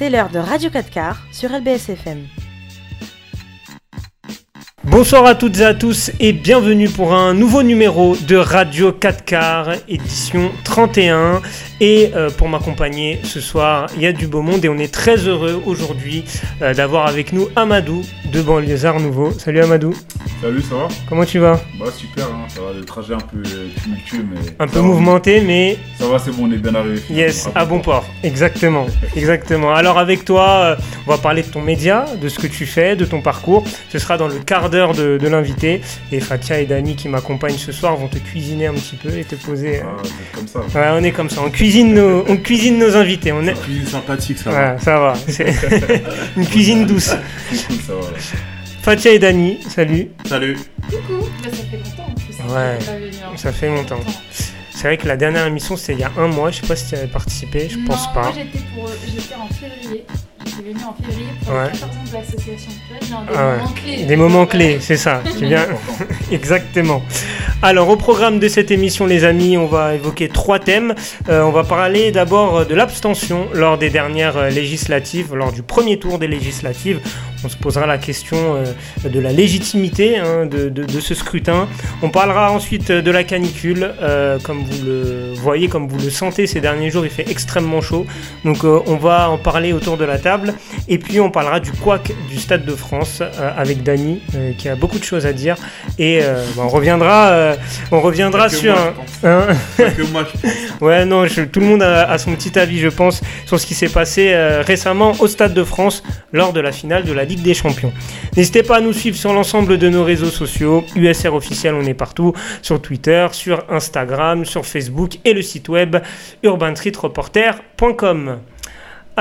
C'est l'heure de Radio 4 quarts sur LBSFM. Bonsoir à toutes et à tous et bienvenue pour un nouveau numéro de Radio 4 quarts, édition 31. Et euh, pour m'accompagner ce soir, il y a du beau monde et on est très heureux aujourd'hui euh, d'avoir avec nous Amadou de Banlieusard Nouveau. Salut Amadou. Salut, ça va? Comment tu vas? Bah super, hein, ça va, le trajet un peu tumultueux mais... Un peu va. mouvementé mais Ça va, c'est bon, on est bien arrivé. yes, à bon port. Exactement, exactement. Alors avec toi, euh, on va parler de ton média, de ce que tu fais, de ton parcours. Ce sera dans le quart d'heure de, de l'invité. Et Fatia et Dani qui m'accompagnent ce soir vont te cuisiner un petit peu et te poser... Ah, c'est comme ça. Ouais, on est comme ça, on cuisine nos, on cuisine nos invités. On est... C'est cuisine sympathique, ça va. Ça va, c'est une cuisine douce. Ça va. Fatia et Dani, salut. Salut. Coucou Bah, Ça fait longtemps en plus. Ouais, ça fait longtemps. C'est vrai que la dernière émission c'était il y a un mois, je sais pas si tu avais participé, je pense pas. Moi j'étais pour... j'étais en février. Venue en février pour Ouais. les 14 ans de l'association. Tu vois, des Ah ouais. moments clés. Des moments clés, c'est ça. Tu viens exactement. Alors au programme de cette émission, les amis, on va évoquer trois thèmes. Euh, on va parler d'abord de l'abstention lors des dernières euh, législatives, lors du premier tour des législatives. On se posera la question euh, de la légitimité hein, de, de- de ce scrutin. On parlera ensuite euh, de la canicule. Euh, comme vous le voyez, comme vous le sentez ces derniers jours, il fait extrêmement chaud. Donc on va en parler autour de la table. Et puis on parlera du couac du Stade de France avec Dany qui a beaucoup de choses à dire. Et bah, on reviendra, on reviendra que sur moi, un... hein que moi. Ouais, non, je- tout le monde a, a son petit avis, je pense, sur ce qui s'est passé récemment au Stade de France lors de la finale de la Des Champions. N'hésitez pas à nous suivre sur l'ensemble de nos réseaux sociaux. USR officiel, on est partout, sur Twitter, sur Instagram, sur Facebook et le site web urbanstreetreporter.com.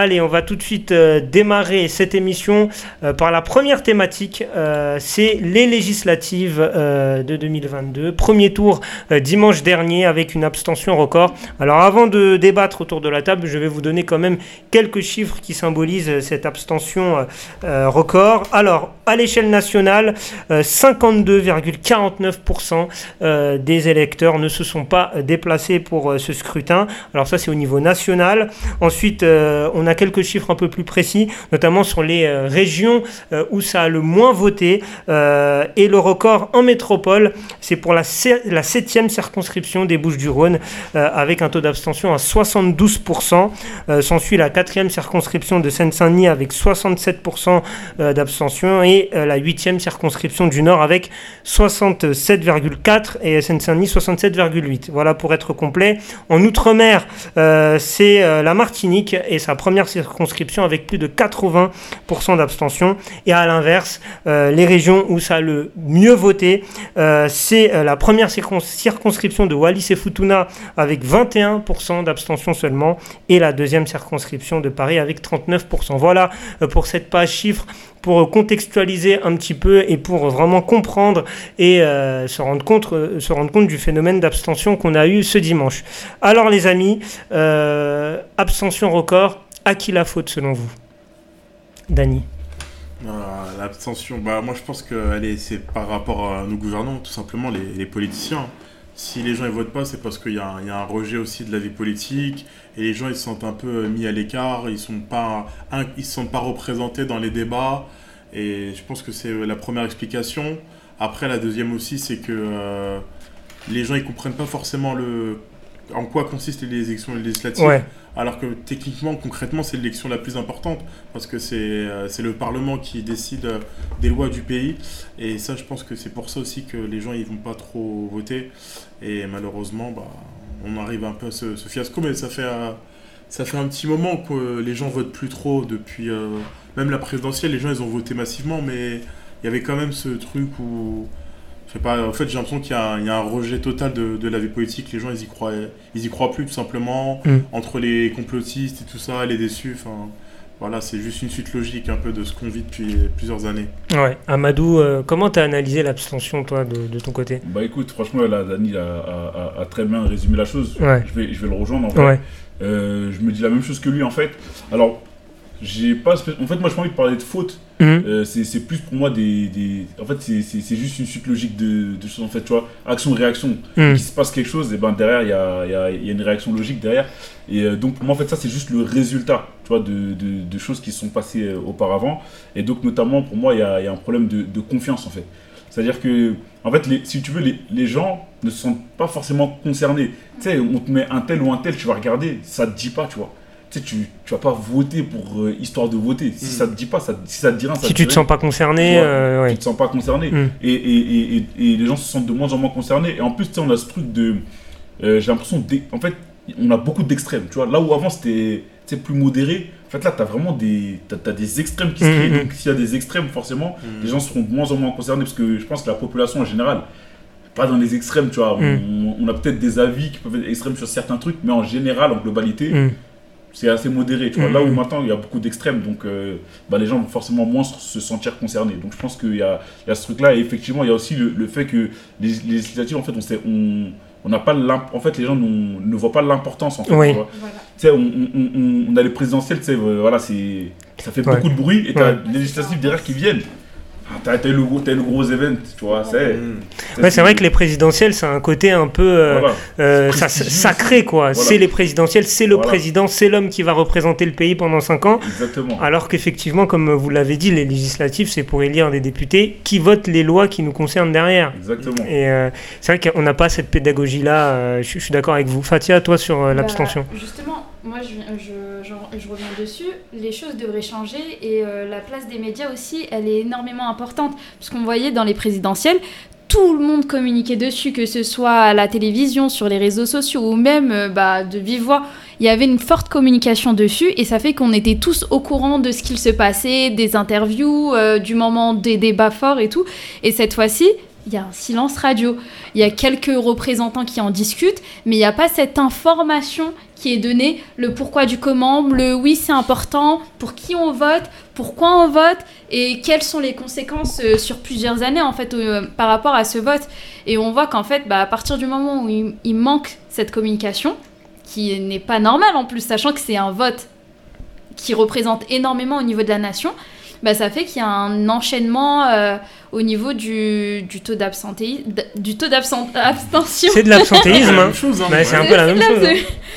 Allez, on va tout de suite euh, démarrer cette émission euh, par la première thématique. euh, c'est les législatives de 2022. Premier tour dimanche dernier avec une abstention record. Alors avant de débattre autour de la table, je vais vous donner quand même quelques chiffres qui symbolisent cette abstention record. Alors à l'échelle nationale, euh, 52,49% euh, des électeurs ne se sont pas déplacés pour ce scrutin. Alors ça c'est au niveau national. Ensuite, on a quelques chiffres un peu plus précis, notamment sur les euh, régions euh, où ça a le moins voté. Euh, et le record en métropole, c'est pour la, la septième circonscription des Bouches-du-Rhône, avec un taux d'abstention à 72%. Euh, S'ensuit la quatrième circonscription de Seine-Saint-Denis avec 67% euh, d'abstention et la huitième circonscription du Nord avec 67,4 et Seine-Saint-Denis 67,8. Voilà pour être complet. En Outre-mer, c'est la Martinique et sa première circonscription avec plus de 80% d'abstention. Et à l'inverse, euh, les régions où ça a le mieux voté, euh, c'est euh, la première circon- circonscription de Wallis et Futuna avec 21% d'abstention seulement et la deuxième circonscription de Paris avec 39%. Voilà pour cette page chiffre pour contextualiser un petit peu et pour vraiment comprendre et se, rendre compte, se rendre compte du phénomène d'abstention qu'on a eu ce dimanche. Alors les amis, abstention record, à qui la faute selon vous Dany? Ah, L'abstention, bah moi je pense que c'est par rapport à nos gouvernants, tout simplement les, politiciens. Si les gens ne votent pas, c'est parce qu'il y, a un- rejet aussi de la vie politique et les gens ils se sentent un peu mis à l'écart, ils sont pas sentent pas représentés dans les débats et je pense que c'est la première explication. Après la deuxième aussi c'est que euh, les gens ils comprennent pas forcément le en quoi consistent les élections législatives. Ouais, Alors que techniquement, concrètement, c'est l'élection la plus importante parce que c'est euh, le Parlement qui décide euh, des lois du pays. Et ça, je pense que c'est pour ça aussi que les gens ils vont pas trop voter. Et malheureusement, bah, on arrive un peu à ce, ce fiasco. Mais ça fait, euh, ça fait un petit moment que les gens votent plus trop depuis même la présidentielle. Les gens ils ont voté massivement, mais il y avait quand même ce truc où je sais pas, en fait, j'ai l'impression qu'il y, a un- il y a un rejet total de, de la vie politique. Les gens, ils y croient, ils y croient plus, tout simplement. Mm. Entre les complotistes et tout ça, les déçus, enfin, voilà, c'est juste une suite logique un peu de ce qu'on vit depuis plusieurs années. ouais. Amadou, euh, comment t'as analysé l'abstention toi de, de ton côté? Bah écoute, franchement, là, Dani a, a- a- a très bien résumé la chose. Ouais. Je, vais, je vais le rejoindre en fait. Ouais, Euh, je me dis la même chose que lui en fait. Alors, j'ai pas. En fait, moi, j'ai pas envie de parler de faute. Euh, c'est plus pour moi des. des- En fait, c'est- juste une suite logique de, de choses. En fait, tu vois, action-réaction. Mhm. Il se passe quelque chose, et ben derrière, il y a, y a- y a une réaction logique derrière. Et euh, donc, pour moi, en fait, ça, c'est juste le résultat, tu vois, de, de, de choses qui se sont passées euh, auparavant. Et donc, notamment, pour moi, il y a, y a un problème de, de confiance, en fait. C'est-à-dire que, en fait, les, si tu veux, les, les gens ne se sentent pas forcément concernés. Tu sais, on te met un tel ou un tel, tu vas regarder, ça te dit pas, tu vois. Tu sais, tu, tu vas pas voter pour euh, histoire de voter. Si Mm. ça te dit pas, ça, si ça te dit rien, ça Si te tu te sens pas concerné, tu vois, euh, ouais. tu te sens pas concerné. Mm. Et, et, et, et, et les gens se sentent de moins en moins concernés. Et en plus, tu sais, on a ce truc de. euh, J'ai l'impression. En fait, on a beaucoup d'extrêmes. Tu vois, là où avant c'était tu sais, plus modéré, en fait, là, tu as vraiment des, t'as, t'as des extrêmes qui se Mm, créent. mm, Donc, s'il y a des extrêmes, forcément, Mm. les gens seront de moins en moins concernés. Parce que je pense que la population en général, pas dans les extrêmes, tu vois. Mm. On, on a peut-être des avis qui peuvent être extrêmes sur certains trucs, mais en général, en globalité, Mm. C'est assez modéré. Tu vois. Là où maintenant il y a beaucoup d'extrêmes, donc euh, bah, les gens vont forcément moins se se sentir concernés. Donc je pense qu'il y a, il y a ce truc-là. Et effectivement, il y a aussi le, le fait que les, les législatives, en fait, on sait, on, on n'a pas en fait, les gens ne voient pas l'importance. En fait, Oui. tu vois. Voilà. Tu sais, on, on, on- on a les présidentielles, tu sais, euh, voilà, c'est, ça fait Ouais. beaucoup de bruit et t'as Ouais. les législatives derrière qui viennent. Ah, T'as, t'as eu le gros, event, tu vois. C'est, Mm. Ouais, c'est vrai que les présidentielles, c'est un côté un peu euh, Voilà. euh, ça- sacré, quoi. C'est les présidentielles, c'est le Voilà. président, c'est l'homme qui va représenter le pays pendant 5 ans. Exactement. Alors qu'effectivement, comme vous l'avez dit, les législatives, c'est pour élire des députés qui votent les lois qui nous concernent derrière. Exactement. Et euh, c'est vrai qu'on n'a pas cette pédagogie-là. euh, je, suis- d'accord avec vous. Fatia, toi sur euh, Bah, l'abstention. justement, moi je, reviens dessus. Les choses devraient changer et euh, la place des médias aussi, elle est énormément importante. Parce qu'on voyait dans les présidentielles, tout le monde communiquait dessus, que ce soit à la télévision, sur les réseaux sociaux ou même euh, bah, de vive voix. Il y avait une forte communication dessus et ça fait qu'on était tous au courant de ce qu'il se passait, des interviews, euh, du moment des débats forts et tout. Et cette fois-ci, il y a un silence radio. Il y a quelques représentants qui en discutent, mais il n'y a pas cette information qui est donnée, le pourquoi du comment, le oui c'est important, pour qui on vote, pourquoi on vote et quelles sont les conséquences euh, sur plusieurs années en fait euh, par rapport à ce vote. Et on voit qu'en fait, bah, à partir du moment où il, il manque cette communication, qui n'est pas normale en plus, sachant que c'est un vote qui représente énormément au niveau de la nation, bah, ça fait qu'il y a un enchaînement euh, au niveau du, du taux d'absentéisme, du taux d'abstention. C'est de C'est l'absentéisme. la hein. même chose, hein. Bah, c'est un Ouais. peu la même chose. hein.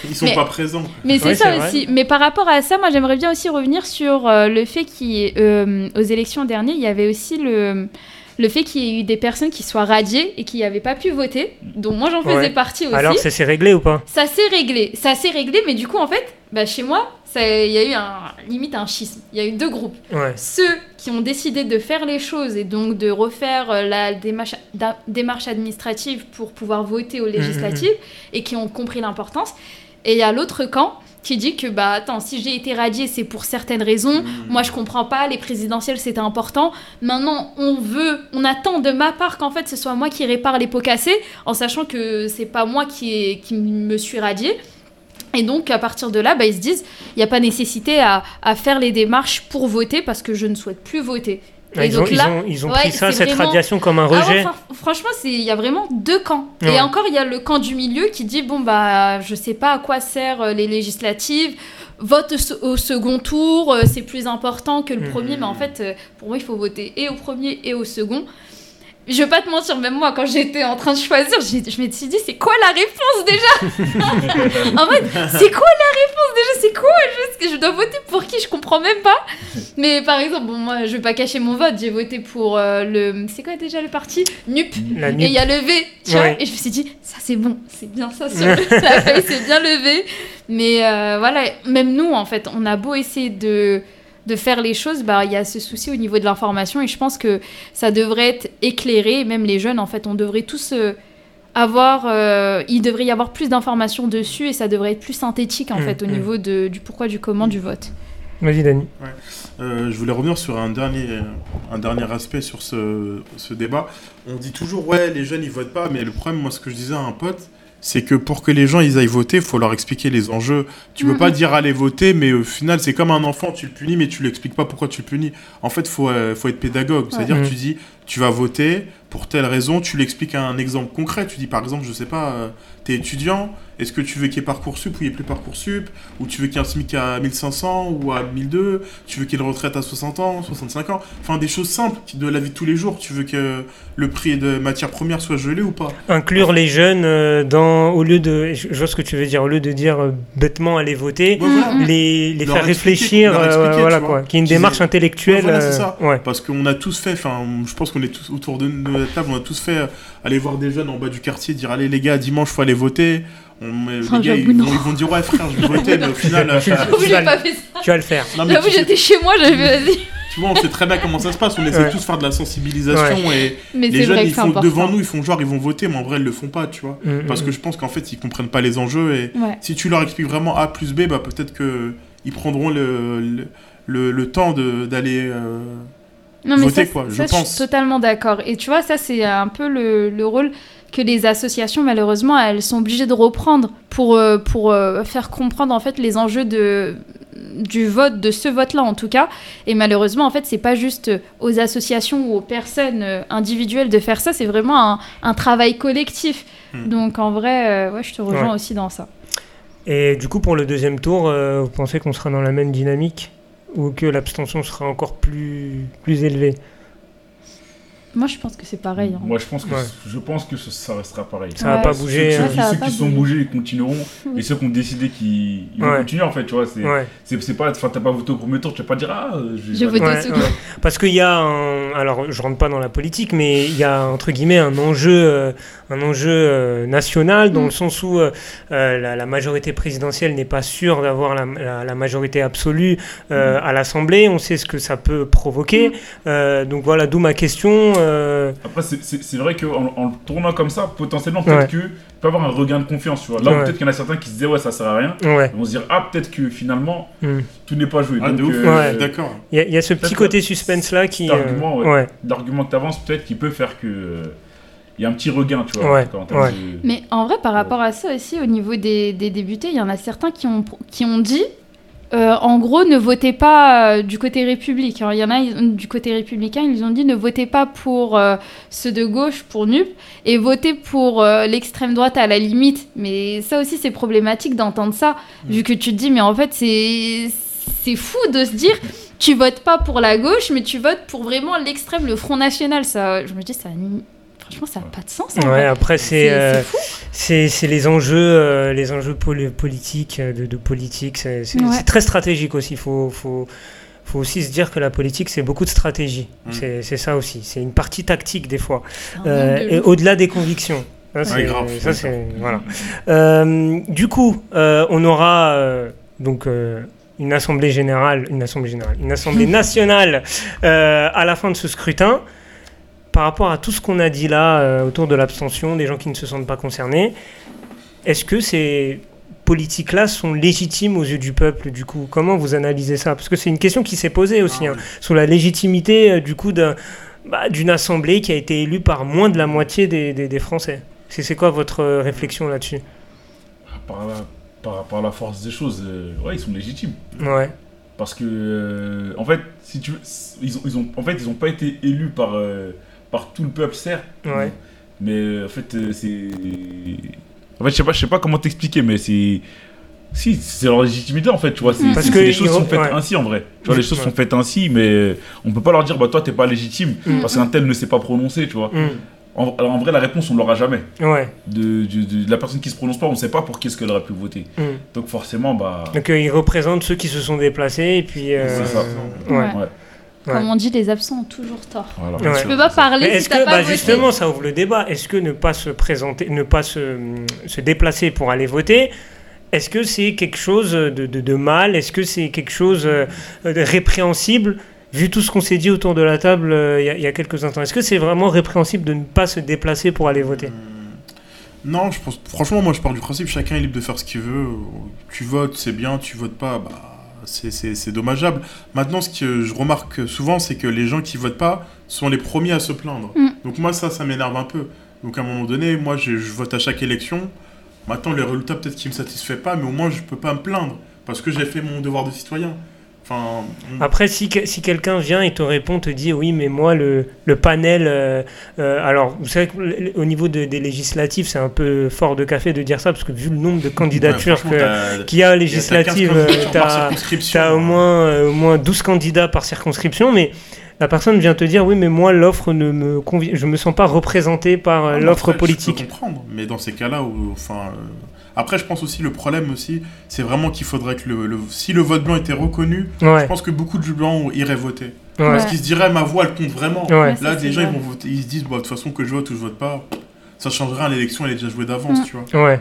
Ils sont Mais- pas présents. Mais c'est Ouais, ça aussi. Mais par rapport à ça, moi j'aimerais bien aussi revenir sur euh, le fait qu'il euh, aux élections dernières, il y avait aussi le le fait qu'il y ait eu des personnes qui soient radiées et qui n'avaient pas pu voter, dont moi j'en faisais Ouais. partie aussi. Alors, ça s'est réglé ou pas? Ça s'est réglé, ça s'est réglé, mais du coup en fait, bah, chez moi, il y a eu un limite un schisme. Il y a eu deux groupes. Ouais. Ceux qui ont décidé de faire les choses et donc de refaire euh, la démarche, da- démarche administrative pour pouvoir voter aux législatives et qui ont compris l'importance. Et il y a l'autre camp qui dit que, bah attends, si j'ai été radié, c'est pour certaines raisons. Moi, je comprends pas, les présidentielles, c'était important. Maintenant, on veut, on attend de ma part qu'en fait, ce soit moi qui répare les pots cassés, en sachant que c'est pas moi qui, est- qui me suis radié. Et donc, à partir de là, bah, ils se disent, il n'y a pas nécessité à, à faire les démarches pour voter parce que je ne souhaite plus voter. Ah, Et ils, donc ont, ils là- ont- ils ont ouais, pris ça, cette vraiment- radiation, comme un Ah ouais, rejet. fran- franchement, il y a vraiment deux camps. Ouais. Et encore, il y a le camp du milieu qui dit bon bah je sais pas à quoi servent euh, les législatives. Vote au se- au second tour, euh, c'est plus important que le Mhm. premier, mais en fait, euh, pour moi, il faut voter et au premier et au second. Je vais pas te mentir, même moi, quand j'étais en train de choisir, je me suis dit, c'est quoi la réponse déjà? En fait, c'est quoi la réponse déjà? C'est quoi? Juste que je dois voter pour qui? Je comprends même pas. Mais par exemple, bon, moi, je vais pas cacher mon vote, j'ai voté pour euh, le. C'est quoi déjà le parti? NUP. Et il y a tu vois, Ouais. et je me suis dit, ça c'est bon, c'est bien ça sur la feuille, c'est bien levé. Mais euh, voilà, même nous, en fait, on a beau essayer de, de faire les choses, bah, il y a ce souci au niveau de l'information, et je pense que ça devrait être éclairé, même les jeunes, en fait, on devrait tous euh, avoir, euh, il devrait y avoir plus d'informations dessus, et ça devrait être plus synthétique, en Mm, fait, au mm. niveau de, du pourquoi, du comment du vote. Vas-y, Dani. Euh, je voulais revenir sur un dernier, un dernier aspect sur ce, ce débat. On dit toujours, ouais, les jeunes, ils votent pas, mais le problème, moi, ce que je disais à un pote, c'est que pour que les gens ils aillent voter, il faut leur expliquer les enjeux. Tu peux Mhm. pas dire allez voter, mais au final, c'est comme un enfant, tu le punis, mais tu lui expliques pas pourquoi tu le punis. En fait, faut, euh, faut être pédagogue. C'est-à-dire que tu dis, tu vas voter pour telle raison, tu l'expliques à un exemple concret. Tu dis par exemple, je sais pas, euh, t'es étudiant, est-ce que tu veux qu'il y ait Parcoursup ou il n'y ait plus Parcoursup? Ou tu veux qu'il y ait un SMIC à 1500 ou à 1002 Tu veux qu'il y ait une retraite à 60 ans, 65 ans? Enfin, des choses simples de la vie de tous les jours. Tu veux que le prix de matières premières soit gelé ou pas? Inclure les jeunes euh, dans, au lieu de, je vois ce que tu veux dire, au lieu de dire euh, bêtement aller voter, Ouais, voilà. les, faire réfléchir, euh, voilà quoi, qu'il y ait une démarche intellectuelle. Ouais, voilà, c'est euh, ça. ouais. Parce qu'on a tous fait, enfin, je pense qu'on est tous autour de de la table, on a tous fait euh, aller voir des jeunes en bas du quartier, dire allez les gars, dimanche faut aller voter. On, Oh, les gars, ils ils vont dire ouais frère, je vais voter, mais au final, euh, Tu vas pas le- fait ça. Tu vas le faire. J'avoue, j'étais chez moi, j'avais vas-y. tu vois, on sait très bien comment ça se passe. On essaie Ouais. tous de faire de la sensibilisation et Mais les c'est jeunes vrai ils font important. devant nous, ils font genre ils vont voter, mais en vrai ils le font pas, tu vois. Mm, Parce mm, que je pense qu'en fait ils comprennent pas les enjeux et Ouais. si tu leur expliques vraiment A plus B, bah peut-être que ils prendront le, le, le- le temps de- d'aller. euh, Non, mais voter, ça, quoi, je ça, pense. suis totalement d'accord. Et tu vois, ça, c'est un peu le, le rôle que les associations, malheureusement, elles sont obligées de reprendre pour, euh, pour euh, faire comprendre, en fait, les enjeux de du vote, de ce vote-là en tout cas. Et malheureusement, en fait, c'est pas juste aux associations ou aux personnes euh, individuelles de faire ça, c'est vraiment un, un travail collectif. Hmm. Donc en vrai, euh, ouais, je te rejoins Ouais. aussi dans ça. Et du coup, pour le deuxième tour, euh, vous pensez qu'on sera dans la même dynamique? Ou que l'abstention sera encore plus, plus élevée Moi, je pense que c'est pareil. hein. Moi, je pense que, Ouais. je pense que ça, ça restera pareil. Ça va Ouais. pas Ceux, bouger. ceux euh, qui, ça va ceux pas qui sont bougés, ils continueront. Et ceux qui ont décidé qu'ils ils vont continuer, en fait, tu vois. C'est pas, enfin, t'as pas voté au premier tour, tu vas pas dire, ah, voter. vote Ouais, tout ouais. Parce qu'il y a un, alors je rentre pas dans la politique, mais il y a entre guillemets un enjeu, euh, un enjeu euh, national dans Mm. le sens où euh, euh, la, la majorité présidentielle n'est pas sûre d'avoir la, la- la majorité absolue euh, à l'Assemblée. On sait ce que ça peut provoquer. Mm. Euh, donc voilà, d'où ma question. Euh, Après, c'est- vrai qu'en en le tournant comme ça, potentiellement, peut-être Ouais. que tu peux avoir un regain de confiance, tu vois. Là Ouais. peut-être qu'il y en a certains qui se disaient, ouais, ça sert à rien. ouais. Ils vont se dire, ah, peut-être que finalement, Mm. tout n'est pas joué. Ah, Donc, euh, Ouais. je suis d'accord. Il y, a- il y a ce petit côté suspense là qui. ouais. l'argument que tu avances, peut-être qu'il peut faire que. euh, Il y a un petit regain, tu vois. Ouais, ouais. de- Mais en vrai, par rapport à ça aussi, au niveau des, des députés, il y en a certains qui ont, qui ont dit, euh, en gros, ne votez pas euh, du côté républicain. Il y en a ils- du côté républicain, ils ont dit ne votez pas pour euh, ceux de gauche, pour NUP, et votez pour l'extrême droite à la limite. Mais ça aussi, c'est problématique d'entendre ça, vu que tu te dis, mais en fait, c'est c'est fou de se dire. Tu votes pas pour la gauche, mais tu votes pour vraiment l'extrême, le Front National. Ça, je me dis, ça, franchement, ça n'a pas de sens. Ouais, vrai. après C'est c'est euh, c'est c'est les enjeux euh, les enjeux poli- politiques euh, de, de politique c'est Ouais. très stratégique aussi faut faut faut aussi se dire que la politique c'est beaucoup de stratégie Mm. c'est c'est ça aussi c'est une partie tactique des fois Euh, et au-delà des convictions ça, c'est grave, ça, ouais. c'est- voilà Euh, du coup euh, on aura euh, donc euh, une assemblée générale, une assemblée générale, une assemblée nationale euh, à la fin de ce scrutin. Par rapport à tout ce qu'on a dit là euh, autour de l'abstention, des gens qui ne se sentent pas concernés, est-ce que ces politiques-là sont légitimes aux yeux du peuple du coup? Comment vous analysez ça? Parce que c'est une question qui s'est posée aussi Ah, hein, sur la légitimité euh, du coup bah, d'une assemblée qui a été élue par moins de la moitié des, des- des Français. C'est c'est quoi votre euh, réflexion là-dessus? Par, la- par rapport à la force des choses, euh, ouais, ils sont légitimes. Ouais. Parce que, en fait, si tu ils ont, ils ont, en fait, ils ont pas été élus par, par tout le peuple, certes. Ouais. Mais euh, en fait, euh, c'est. En fait, je sais pas, je sais pas comment t'expliquer, mais c'est. Si, c'est leur légitimité en fait, tu vois. c'est- Parce que les choses sont faites ouais. ainsi en vrai. Tu vois, les choses Ouais. sont faites ainsi, mais euh, on peut pas leur dire, bah toi t'es pas légitime Mm. parce qu'un tel ne s'est pas prononcé, tu vois. Mm. En, alors, en vrai, la réponse on l'aura jamais. Ouais. De, de- de- de la personne qui se prononce pas, on sait pas pour qui est-ce qu'elle aurait pu voter. Mm. Donc forcément, bah. Donc euh, ils représentent ceux qui se sont déplacés et puis. euh, C'est ça. Ouais. Ouais. Comme on dit, les absents ont toujours tort. Voilà. Ouais. Tu peux pas parler Mais si que, pas bah, voté. justement, ça ouvre le débat. Est-ce que ne pas se présenter, ne pas se, se déplacer pour aller voter, est-ce que c'est quelque chose de, de- de mal? Est-ce que c'est quelque chose euh, de répréhensible? Vu tout ce qu'on s'est dit autour de la table euh, il y, y a quelques instants, est-ce que c'est vraiment répréhensible de ne pas se déplacer pour aller voter? Non, je pense. Franchement, moi, je pars du principe chacun est libre de faire ce qu'il veut. Tu votes, c'est bien. Tu votes pas, bah, c'est- dommageable. Maintenant, ce que je remarque souvent, c'est que les gens qui votent pas sont les premiers à se plaindre. Mm. Donc moi, ça, ça m'énerve un peu. Donc à un moment donné, moi, je, je vote à chaque élection. Maintenant, les résultats peut-être qui me satisfait pas, mais au moins, je peux pas me plaindre parce que j'ai fait mon devoir de citoyen. Enfin, on- Après, si, que- si quelqu'un vient et te répond, te dit oui, mais moi, le, le panel. euh, euh, alors, vous savez qu'au niveau de- des législatives, c'est un peu fort de café de dire ça, parce que vu le nombre de candidatures ouais, qu'il y a législatives, 15 candidatures par t'as circonscription, as au moins, euh, au moins 12 candidats par circonscription, mais la personne vient te dire oui, mais moi, l'offre ne me convient. Je me sens pas représenté par euh, Ah, l'offre politique. Je peux comprendre, mais dans ces cas-là, où- enfin, après, je pense aussi le problème aussi, c'est vraiment qu'il faudrait que le, le- si le vote blanc était reconnu, je pense que beaucoup de blancs iraient voter. ouais, Parce qu'ils se diraient ma voix, elle compte vraiment. ouais. Là, c'est gens, ils vont voter, ils se disent, bah, de toute façon, que je vote ou je vote pas, ça changera, l'élection, elle est déjà jouée d'avance, Mm. tu vois. ouais.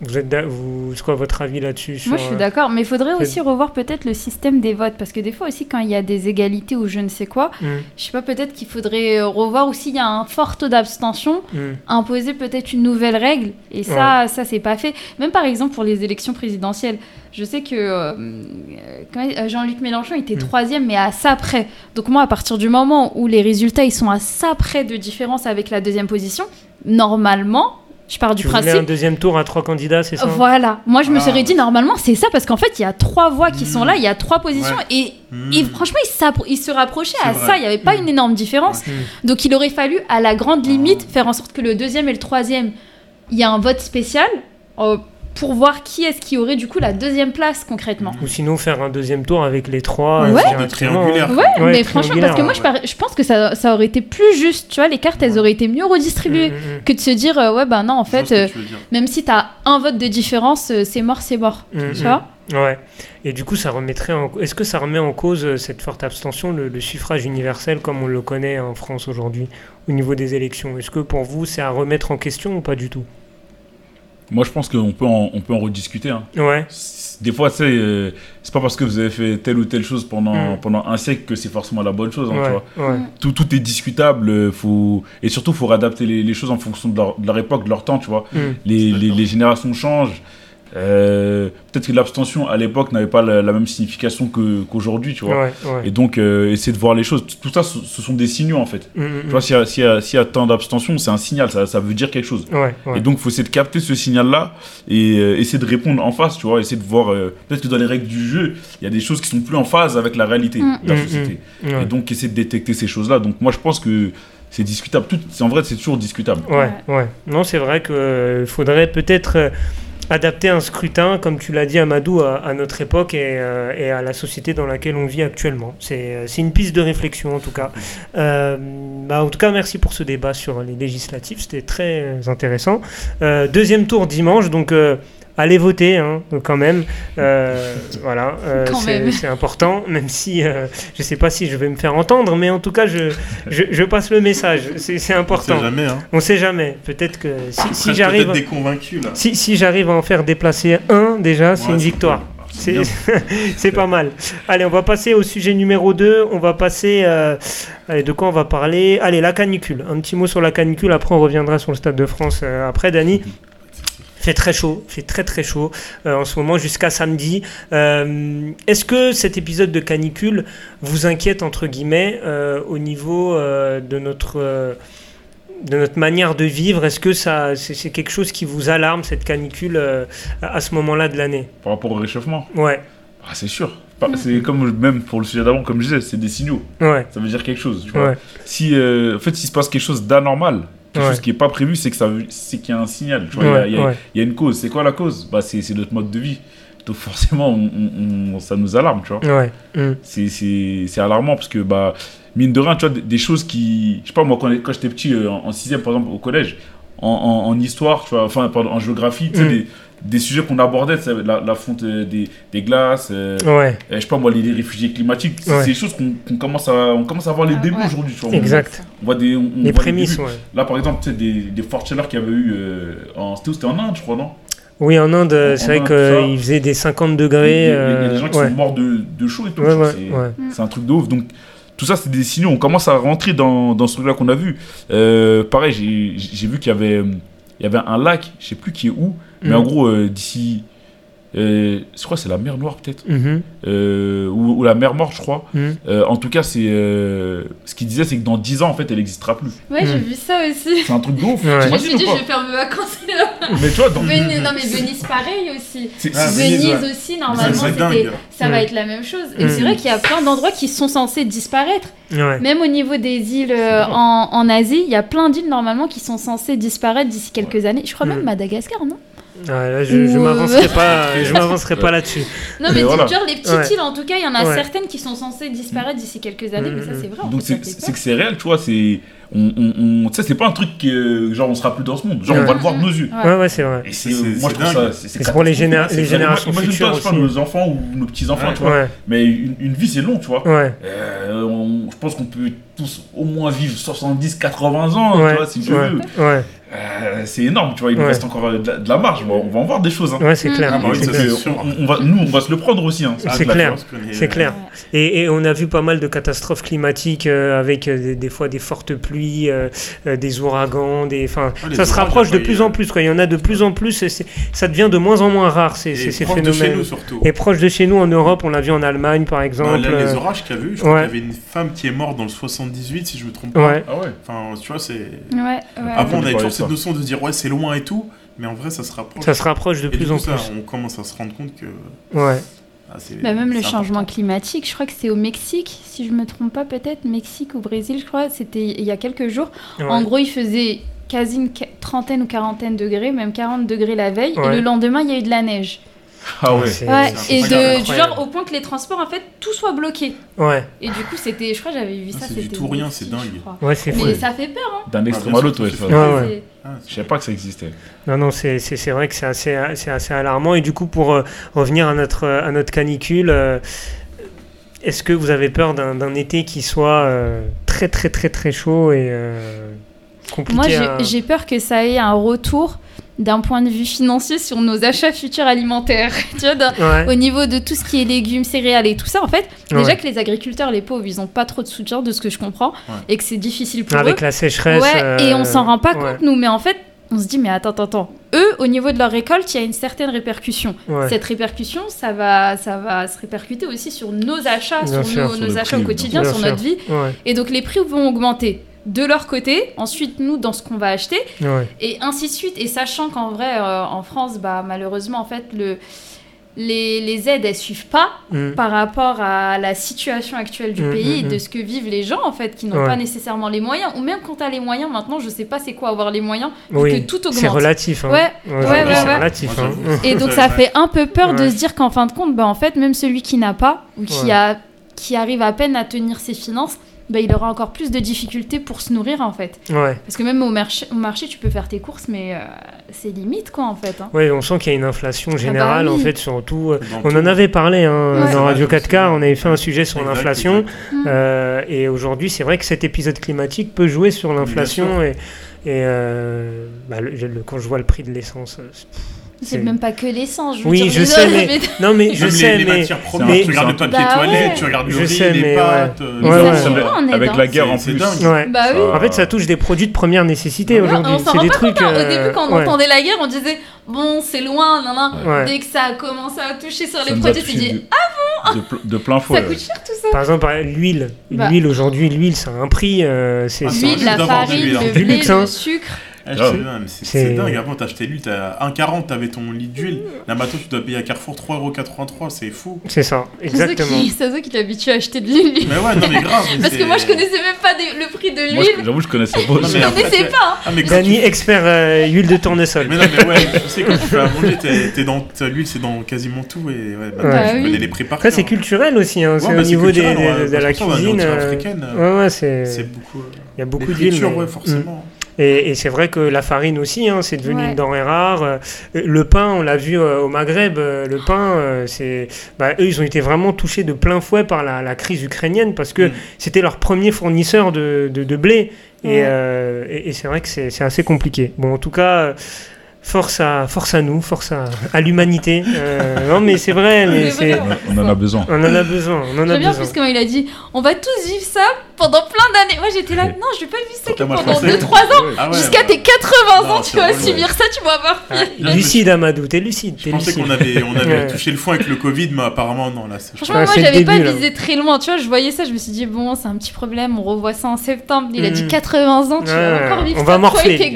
Vous êtes, vous, quoi votre avis là-dessus Moi, je suis euh, d'accord, mais il faudrait Fred- aussi revoir peut-être le système des votes, parce que des fois aussi, quand il y a des égalités ou je ne sais quoi, hmm, je sais pas, peut-être qu'il faudrait euh, revoir ou s'il y a un fort taux d'abstention, hmm. imposer peut-être une nouvelle règle, et ça, ça c'est pas fait. Même par exemple pour les élections présidentielles, je sais que euh, euh, euh, Jean-Luc Mélenchon était Mm. troisième, mais à ça près. Donc moi, à partir du moment où les résultats ils sont à ça près de différence avec la deuxième position, normalement, je pars du Tu principe un deuxième tour à trois candidats, c'est ça? Voilà, moi je me Ah, serais dit normalement c'est ça parce qu'en fait il y a trois voix qui sont là, il y a trois positions Ouais. et, Hmm. et franchement ils, ils se rapprochaient à vrai. ça, il n'y avait pas Mm. une énorme différence. Hmm. Donc il aurait fallu à la grande limite Ah. faire en sorte que le deuxième et le troisième, il y a un vote spécial euh, pour voir qui est-ce qui aurait du coup la deuxième place concrètement. Ou sinon faire un deuxième tour avec les trois. Ouais, euh, triangulaire. mais franchement parce que moi je, triangulaire, par- je pense que ça, ça aurait été plus juste, tu vois, les cartes elles auraient été mieux redistribuées Hmm, hmm, que de se dire euh, ouais bah non en fait euh, même si t'as un vote de différence euh, c'est mort c'est mort, tu vois. Ouais. Et du coup, ça remettrait en... Est-ce que ça remet en cause euh, cette forte abstention, le, le suffrage universel comme on le connaît en France aujourd'hui, au niveau des élections? Est-ce que pour vous, c'est à remettre en question ou pas du tout? Moi, je pense qu'on peut, en- on peut en rediscuter. hein. Ouais. Des fois, euh, c'est pas parce que vous avez fait telle ou telle chose pendant, Mm. pendant un siècle que c'est forcément la bonne chose. hein, tu vois. Ouais. Tout, tout est discutable. euh, Faut... Et surtout, il faut réadapter les, les choses en fonction de leur, de leur époque, de leur temps. Tu vois. Hmm. Les, les, les générations changent. Euh, Peut-être que l'abstention à l'époque n'avait pas la, la même signification que- qu'aujourd'hui. tu vois. Ouais. Ouais. Et donc, euh, essayer de voir les choses. Tout ça, ce, ce sont des signaux en fait. Hmm, hmm, Tu vois, s'il y, a- s'il y, y a tant d'abstention, c'est un signal, ça, ça veut dire quelque chose. Ouais. ouais. Et donc, il faut essayer de capter ce signal-là et euh, essayer de répondre en face, tu vois, essayer de voir. euh, Peut-être que dans les règles du jeu, il y a des choses qui sont plus en phase avec la réalité Mm. de la Mm, société. Ouais. Et donc, essayer de détecter ces choses-là. Donc, moi, je pense que c'est discutable. Tout, en vrai, c'est toujours discutable. Ouais, ouais. Non, c'est vrai qu'il faudrait peut-être euh, adapter un scrutin, comme tu l'as dit, Amadou, à, à notre époque et, euh, à la société dans laquelle on vit actuellement. C'est euh, une piste de réflexion, en tout cas. Euh, bah, en tout cas, merci pour ce débat sur les législatives. C'était très intéressant. Deuxième tour dimanche, donc. Allez voter hein, quand même, Euh, voilà, euh, c'est important, même si euh, je sais pas si je vais me faire entendre, mais en tout cas je, je, je passe le message, c'est c'est On important. sait jamais, hein. On sait jamais. Peut-être que si, j'arrive, si, si j'arrive à en faire déplacer un déjà, c'est une victoire. cool. C'est pas mal. Allez, on va passer au sujet numéro 2. On va passer. euh, allez, de quoi on va parler? Allez, la canicule. Un petit mot sur la canicule. Après, on reviendra sur le Stade de France. euh, après, Dani. Fait très chaud, fait très très chaud euh, en ce moment jusqu'à samedi. Euh, Est-ce que cet épisode de canicule vous inquiète entre guillemets euh, au niveau de notre de notre manière de vivre? Est-ce que ça c'est quelque chose qui vous alarme cette canicule à ce moment-là de l'année? Par rapport au réchauffement, Ouais, ah, c'est sûr. C'est comme même pour le sujet d'avant, comme je disais, c'est des signaux. ouais, Ça veut dire quelque chose. Tu vois. ouais, Si, en fait, s'il se passe quelque chose d'anormal, quelque Ouais. chose qui n'est pas prévu, c'est qu'il y a un signal. Il y a- ouais, il y, a- ouais. il y a une cause. C'est quoi la cause? Bah, c'est, notre mode de vie. Donc forcément, on- on- on- ça nous alarme, tu vois. Mm, C'est, alarmant parce que, bah, mine de rien, tu vois, des, des choses qui... Je sais pas, moi, quand, quand j'étais petit, euh, en 6 par exemple, au collège, en, en- en histoire, tu vois, enfin, pardon, en géographie, tu sais, Mm. des, des sujets qu'on abordait, la, la fonte euh, des, des glaces, euh, ouais, euh, je sais pas moi, les, les réfugiés climatiques, c'est Ouais. des choses qu'on, commence, à, on commence à voir les Ah, débuts ouais. aujourd'hui. On- exact. On voit des, on- on Les voit des prémices, ouais. Là, par exemple, tu sais, des, des fortes chaleurs qu'il y avait eu euh, en, c'était en Inde, je crois, non? Oui, en Inde, euh, c'est vrai qu'il faisait des 50 il, y degrés. il y a des gens qui ouais. sont morts de, de chaud et tout. C'est, un truc de ouf. Donc, tout ça, c'est des signaux. On commence à rentrer dans, dans ce truc-là qu'on a vu. Euh, pareil, j'ai, j'ai vu qu'il y avait, euh, il y avait un lac, je sais plus qui est où, mais en gros, euh, d'ici. Euh, je crois que c'est la mer Noire, peut-être. Mhm, Euh, ou, ou la mer Morte, je crois. mhm. Euh, en tout cas, c'est euh, ce qu'il disait, c'est que dans 10 ans, en fait, elle n'existera plus. Ouais, j'ai Mm. vu ça aussi. C'est un truc de ouf. Ouais. Je me suis dit, je vais faire mes vacances là. Mais tu vois, dans. Venise, non mais Venise pareil aussi. Ah, Venise, ouais. aussi, normalement, ça Mm. va être la même chose. Et c'est vrai qu'il y a plein d'endroits qui sont censés disparaître. Ouais. Même au niveau des îles en, en Asie, il y a plein d'îles normalement qui sont censées disparaître d'ici quelques années. Je crois même. Madagascar, non? Là, je, je euh, m'avancerai pas, je m'avancerai pas là-dessus. Non, Mais mais, voilà. genre les petites Ouais. îles, en tout cas, il y en a Ouais. certaines qui sont censées disparaître d'ici quelques années, mais ça c'est vrai. Donc c'est que c'est réel, tu vois, c'est on, on, on- tu sais, c'est pas un truc que genre on sera plus dans ce monde, genre on va le voir de nos yeux. Ouais. Ouais, ouais, c'est vrai. Et c'est C'est- moi je trouve dingue. ça C'est pour les, géné- les C'est- générations imagine-toi, futures je sais pas, aussi. nos enfants ou nos petits enfants, Ouais. tu vois. Mais une, une vie c'est long, tu vois. Euh, je pense qu'on peut tous au moins vivre 70, 80 ans, tu vois, si ouais, veut. ouais, Euh, c'est énorme, tu vois, il nous Ouais. reste encore de la, de la marge, on va, on va en voir des choses. Hein. ouais, c'est clair. Ah bah oui, clair. on, on va, nous, on va se le prendre aussi. Hein, C'est clair. C'est clair. Et, et on a vu pas mal de catastrophes climatiques euh, avec euh, des, des fois des fortes pluies, euh, des ouragans, des. Enfin, Ah, ça se rapproche de ouais, plus en plus. Quoi. Il y en a de plus en plus. et ça devient de moins en moins rare ces, Et ces, proche de chez phénomènes. nous surtout. Et proche de chez nous en Europe, on l'a vu en Allemagne par Bah, exemple. là, les orages qu'il y a eu, je crois ouais. qu'il y avait une femme qui est morte dans le 78, si je me trompe pas. Ouais, Ah ouais. Enfin, tu vois, c'est. Ouais, ouais. Avant, on avait toujours cette notion de dire, ouais, c'est loin et tout, mais en vrai, ça se rapproche. ça se rapproche de et plus du coup, en ça, plus. on commence à se rendre compte que. Ouais. ah, Bah, même le changement important. climatique, je crois que c'est au Mexique, si je me trompe pas, peut-être Mexique ou Brésil, je crois. C'était il y a quelques jours. ouais. En gros, il faisait quasi une trentaine ou quarantaine degrés, même 40 degrés la veille. Et le lendemain, il y a eu de la neige. Ah ouais. C'est- Ouais, c'est et de, du genre au point que les transports, en fait, tout soit bloqué. Ouais, Et du coup, c'était, je crois, que j'avais vu Ah, ça. c'est du tout rien, c'est dingue. ouais, c'est fou. Mais ça fait peur, hein. D'un extrême à l'autre, ouais. fait. Ouais, Ah, Je savais pas que ça existait. Non, non, c'est c'est- c'est vrai que c'est assez, c'est assez alarmant. Et du coup, pour euh, revenir à notre, à notre canicule, euh, est-ce que vous avez peur d'un d'un été qui soit euh, très, très, très, très chaud et euh, compliqué Moi, à- j'ai peur que ça ait un retour d'un point de vue financier sur nos achats futurs alimentaires. tu vois, Ouais, au niveau de tout ce qui est légumes, céréales et tout ça, en fait, Ouais. déjà que les agriculteurs, les pauvres, ils ont pas trop de soutien de ce que je comprends Ouais. et que c'est difficile pour avec eux. la sécheresse. Ouais, et on s'en rend pas ouais, compte, nous, mais en fait, on se dit, mais attends, attends, attends. Eux, au niveau de leur récolte, il y a une certaine répercussion. ouais. Cette répercussion, ça va, ça va se répercuter aussi sur nos achats, Bien sur sûr, nos, sur nos le achats prix, au quotidien, bien sur sûr. notre vie. Ouais, Et donc les prix vont augmenter de leur côté, ensuite nous dans ce qu'on va acheter, ouais. et ainsi de suite. Et sachant qu'en vrai, euh, en France, bah, malheureusement, en fait, le, les, les aides, elles suivent pas Mm. par rapport à la situation actuelle du Mm, pays mm, et de mm. ce que vivent les gens, en fait, qui n'ont Ouais. pas nécessairement les moyens. Ou même quand tu as les moyens, maintenant, je sais pas c'est quoi avoir les moyens, vu Oui, que tout c'est augmente. relatif. Hein. Ouais, Ouais, ouais, c'est ouais, ouais. relatif. Hein. Et donc ça fait un peu peur de se dire qu'en fin de compte, bah, en fait, même celui qui n'a pas ou qui, Ouais. a, qui arrive à peine à tenir ses finances, bah, il aura encore plus de difficultés pour se nourrir en fait. Ouais. Parce que même au marché, au marché tu peux faire tes courses, mais euh, c'est limite quoi en fait. hein. Ouais, on sent qu'il y a une inflation générale, bah oui. en fait, surtout. euh, On en avait parlé hein, Ouais. dans Radio Ouais, 4K, on avait fait un sujet sur l'inflation. Mm. euh, et aujourd'hui, c'est vrai que cet épisode climatique peut jouer sur l'inflation. Et, et euh, bah, le- le- quand je vois le prix de l'essence. Euh, C'est même pas que l'essence. je veux Oui, dire, je les sais, mais- Non, mais je sais, les, les mais. matières mais- premières, tu regardes le papier Bah toilette, ouais. tu regardes le Je riz, sais, les mais pâtes. euh, Ouais, Ça ouais. Avec la guerre en plus. dingue. Ouais. Bah oui. En fait, ça touche des produits de première nécessité Ouais, aujourd'hui. on s'en C'est rend des pas trucs. compte. hein. Au euh, début, quand on ouais. entendait la guerre, on disait bon, c'est loin, nan, nan. Ouais. Dès que ça a commencé à toucher sur Ça les produits, tu dis de, pl- de plein ça fouet. coûte cher tout ça. Par exemple, l'huile. Bah. L'huile aujourd'hui, l'huile, ça a un prix. euh, c'est Ah, L'huile, la farine, hein. le blé, luxe, hein. le sucre. Ah, je mais c'est dingue. Avant, t'achetais l'huile, t'as 1,40, t'avais ton litre d'huile. Là, maintenant, tu dois payer à Carrefour 3,83€, c'est fou. c'est ça, exactement. C'est ça qui est habitué à acheter de l'huile. lui. Mais ouais, non, mais grave. Parce que moi, je connaissais même pas des- le prix de l'huile. je- j'avoue, je connaissais pas. Non, Je connaissais c'est- pas. hein. Ah, mais tu- expert euh, huile de tournesol. Mais non, mais ouais, tu sais, quand tu fais à manger, t'es dans l'huile, c'est dans quasiment tout. Et ouais, Bah connais les prix par Après, c'est cœur. culturel aussi. Hein. Ouais, c'est bah, au niveau de, ouais. de la cuisine. euh, africaine, euh, Ouais, ouais, c'est. C'est beaucoup. Il y a beaucoup d'huile. Ouais, forcément. Et, et c'est vrai que la farine aussi, hein, c'est devenu Ouais. une denrée rare. Euh, Le pain, on l'a vu euh, au Maghreb, euh, le pain, c'est, bah, eux, ils ont été vraiment touchés de plein fouet par la, la crise ukrainienne parce que Mm. c'était leur premier fournisseur de, de, de blé. Et, Ouais. euh, et, et c'est vrai que c'est, c'est assez compliqué. Bon, en tout cas. Force à, force à nous, force à, à l'humanité. Euh, non, mais c'est vrai, mais vrai. On a- on en a besoin. on en a besoin. On en a bien besoin. plus comment il a dit on va tous vivre ça pendant plein d'années. Moi j'étais là, non, je vais pas vivre ça pendant pensé. 2-3 ans. Ah ouais, Jusqu'à ouais. tes 80 Non, ans, tu vas subir ça, tu vas avoir Ah, lucide, Amadou, t'es lucide. Je pensais qu'on avait, on avait Ouais. touché le fond avec le Covid, mais apparemment, non, là, c'est Franchement, Ouais, moi j'avais pas visé très loin, tu vois, je voyais ça, je me suis dit, bon, c'est un petit problème, on revoit ça en septembre. Il a dit Mm. 80 ans, tu vas encore vivre on ça, va toi morfler.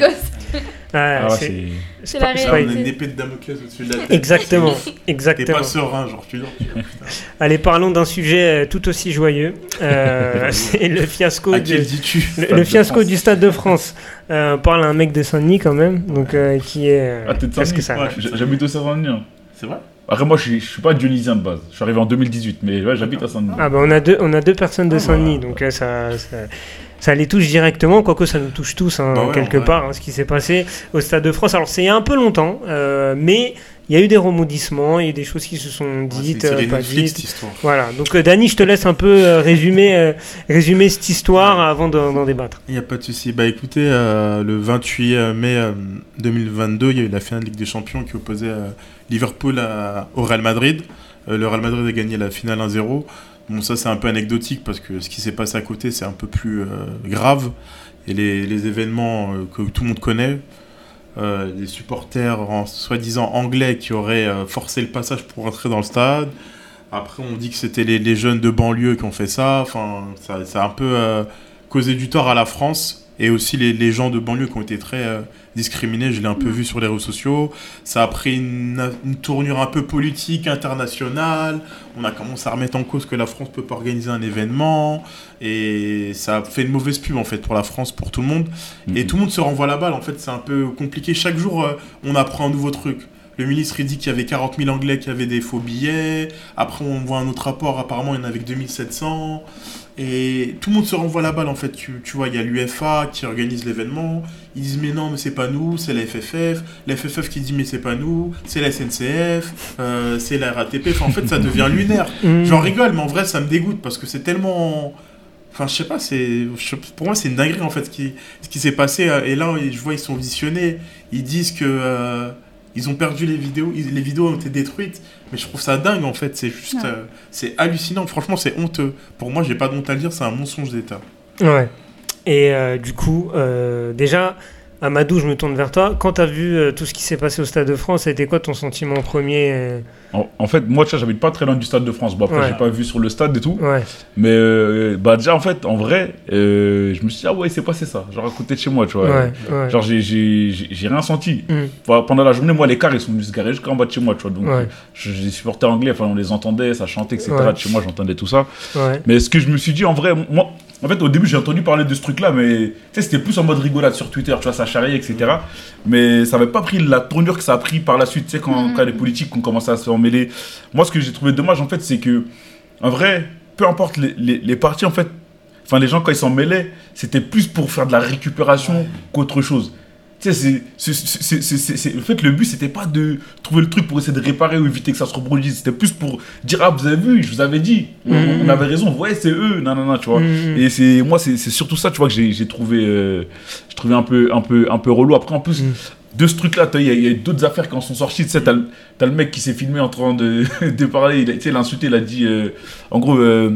Tes. Ah, Ah, c'est- c'est- la Là, on a une réalité. épée de Damoclès au-dessus de la tête. Exactement, T'es exactement. pas serein, genre, tu dors. Allez, parlons d'un sujet euh, tout aussi joyeux. Euh, c'est le fiasco, le, le France. du Stade de France. Euh, on parle à un mec de Saint-Denis quand même, donc euh, qui est. Ah, t'es de que Saint-Denis ça Ouais. J'habite au Saint-Denis. hein. C'est vrai? Après, moi, je suis, je suis pas dionysien de base. Je suis arrivé en 2018, mais ouais, j'habite à Saint-Denis. Ah bah on a deux, on a deux personnes de Ah, Saint-Denis, bah. donc ça, ça, ça les touche directement, quoique ça nous touche tous hein, Bah ouais, quelque part, hein, ce qui s'est passé au Stade de France. Alors c'est il y a un peu longtemps, euh, mais il y a eu des rebondissements, il y a eu des choses qui se sont Ouais, dites, c'est euh, pas Netflix, dites. cette. Voilà, donc euh, Dany, je te laisse un peu euh, résumer, euh, résumer cette histoire avant d'en débattre. Il n'y a pas de souci. Bah écoutez, le 28 mai euh, 2022, il y a eu la finale de Ligue des Champions qui opposait Liverpool à- au Real Madrid. Le Real Madrid a gagné la finale 1-0. Bon, ça c'est un peu anecdotique parce que ce qui s'est passé à côté c'est un peu plus euh, grave. Et les, les événements euh, que tout le monde connaît, euh, les supporters en soi-disant anglais qui auraient euh, forcé le passage pour entrer dans le stade. Après, on dit que c'était les, jeunes de banlieue qui ont fait ça. Enfin, ça, ça a un peu euh, causé du tort à la France. Et aussi les, les gens de banlieue qui ont été très discriminés. Je l'ai un peu vu sur les réseaux sociaux. Ça a pris une, une tournure un peu politique, internationale. On a commencé à remettre en cause que la France peut pas organiser un événement. Et ça a fait une mauvaise pub, en fait, pour la France, pour tout le monde. Et Mhm. tout le monde se renvoie la balle. En fait, c'est un peu compliqué. Chaque jour, euh, on apprend un nouveau truc. Le ministre il dit qu'il y avait 40 000 Anglais qui avaient des faux billets. Après, on voit un autre rapport. Apparemment, il y en avait que 2700. Et tout le monde se renvoie la balle en fait. Tu, tu vois, il y a l'UFA qui organise l'événement. Ils disent mais non, mais c'est pas nous, c'est la FFF. La FFF qui dit mais c'est pas nous, c'est la SNCF, euh, c'est la RATP. Enfin, en fait, ça devient lunaire. Mmh. J'en rigole, mais en vrai, ça me dégoûte parce que c'est tellement. Enfin, je sais pas, c'est. Pour moi, c'est une dinguerie en fait ce qui, ce qui s'est passé. Et là, je vois, ils sont visionnés. Ils disent que. euh, ils ont perdu les vidéos, ils- les vidéos ont été détruites, mais je trouve ça dingue en fait, c'est juste, Ouais. euh, c'est hallucinant, franchement c'est honteux. Pour moi, j'ai pas d'honte à le dire, c'est un mensonge d'État. Ouais. Et euh, du coup, euh, déjà, Amadou, je me tourne vers toi. Quand tu as vu euh, tout ce qui s'est passé au Stade de France, ça a été quoi ton sentiment premier euh En, en fait, moi, tu j'habite pas très loin du stade de France. Bon, après, Ouais. j'ai pas vu sur le stade et tout. Ouais. Mais euh, bah, déjà, en fait, en vrai, je me suis dit, ah ouais, c'est passé ça. Genre à côté de chez moi, tu vois. Ouais. Genre, j'ai- j'ai j'ai- j'ai rien senti. Mm. Enfin, pendant la journée, moi, les cars, ils sont juste garés jusqu'en bas de chez moi, tu vois. Donc, les supporters anglais, enfin, on les entendait, ça chantait, etc. De chez moi, j'entendais tout ça. Ouais. Mais ce que je me suis dit, en vrai, moi, en fait, au début, j'ai entendu parler de ce truc-là, mais tu sais, c'était plus en mode rigolade sur Twitter, tu vois, ça charriait, etc. Mais ça n'avait pas pris la tournure que ça a pris par la suite, tu sais, quand, Mhm. quand les politiques ont commencé à se en mêler. Moi, ce que j'ai trouvé dommage, en fait, c'est que, en vrai, peu importe les, les, les partis, en fait, enfin, les gens, quand ils s'en mêlaient, c'était plus pour faire de la récupération qu'autre chose. Tu sais, c'est- c'est- c'est- c'est- c'est- c'est- en fait, le but, c'était pas de trouver le truc pour essayer de réparer ou éviter que ça se reproduise. C'était plus pour dire, ah, vous avez vu, je vous avais dit, on, Mhm. on avait raison, ouais, c'est eux, non, non, non, tu vois. Mmh. Et c'est moi, c'est c'est surtout ça, tu vois, que j'ai j'ai trouvé, euh, j'ai trouvé un peu, un peu, un peu relou. Après, en plus Mm. de ce truc-là, il y a, il y a d'autres affaires qui en sont sorties. Tu sais, t'as le mec qui s'est filmé en train de, de parler. Il a, tu sais, il a insulté, il a dit, euh, en gros, euh,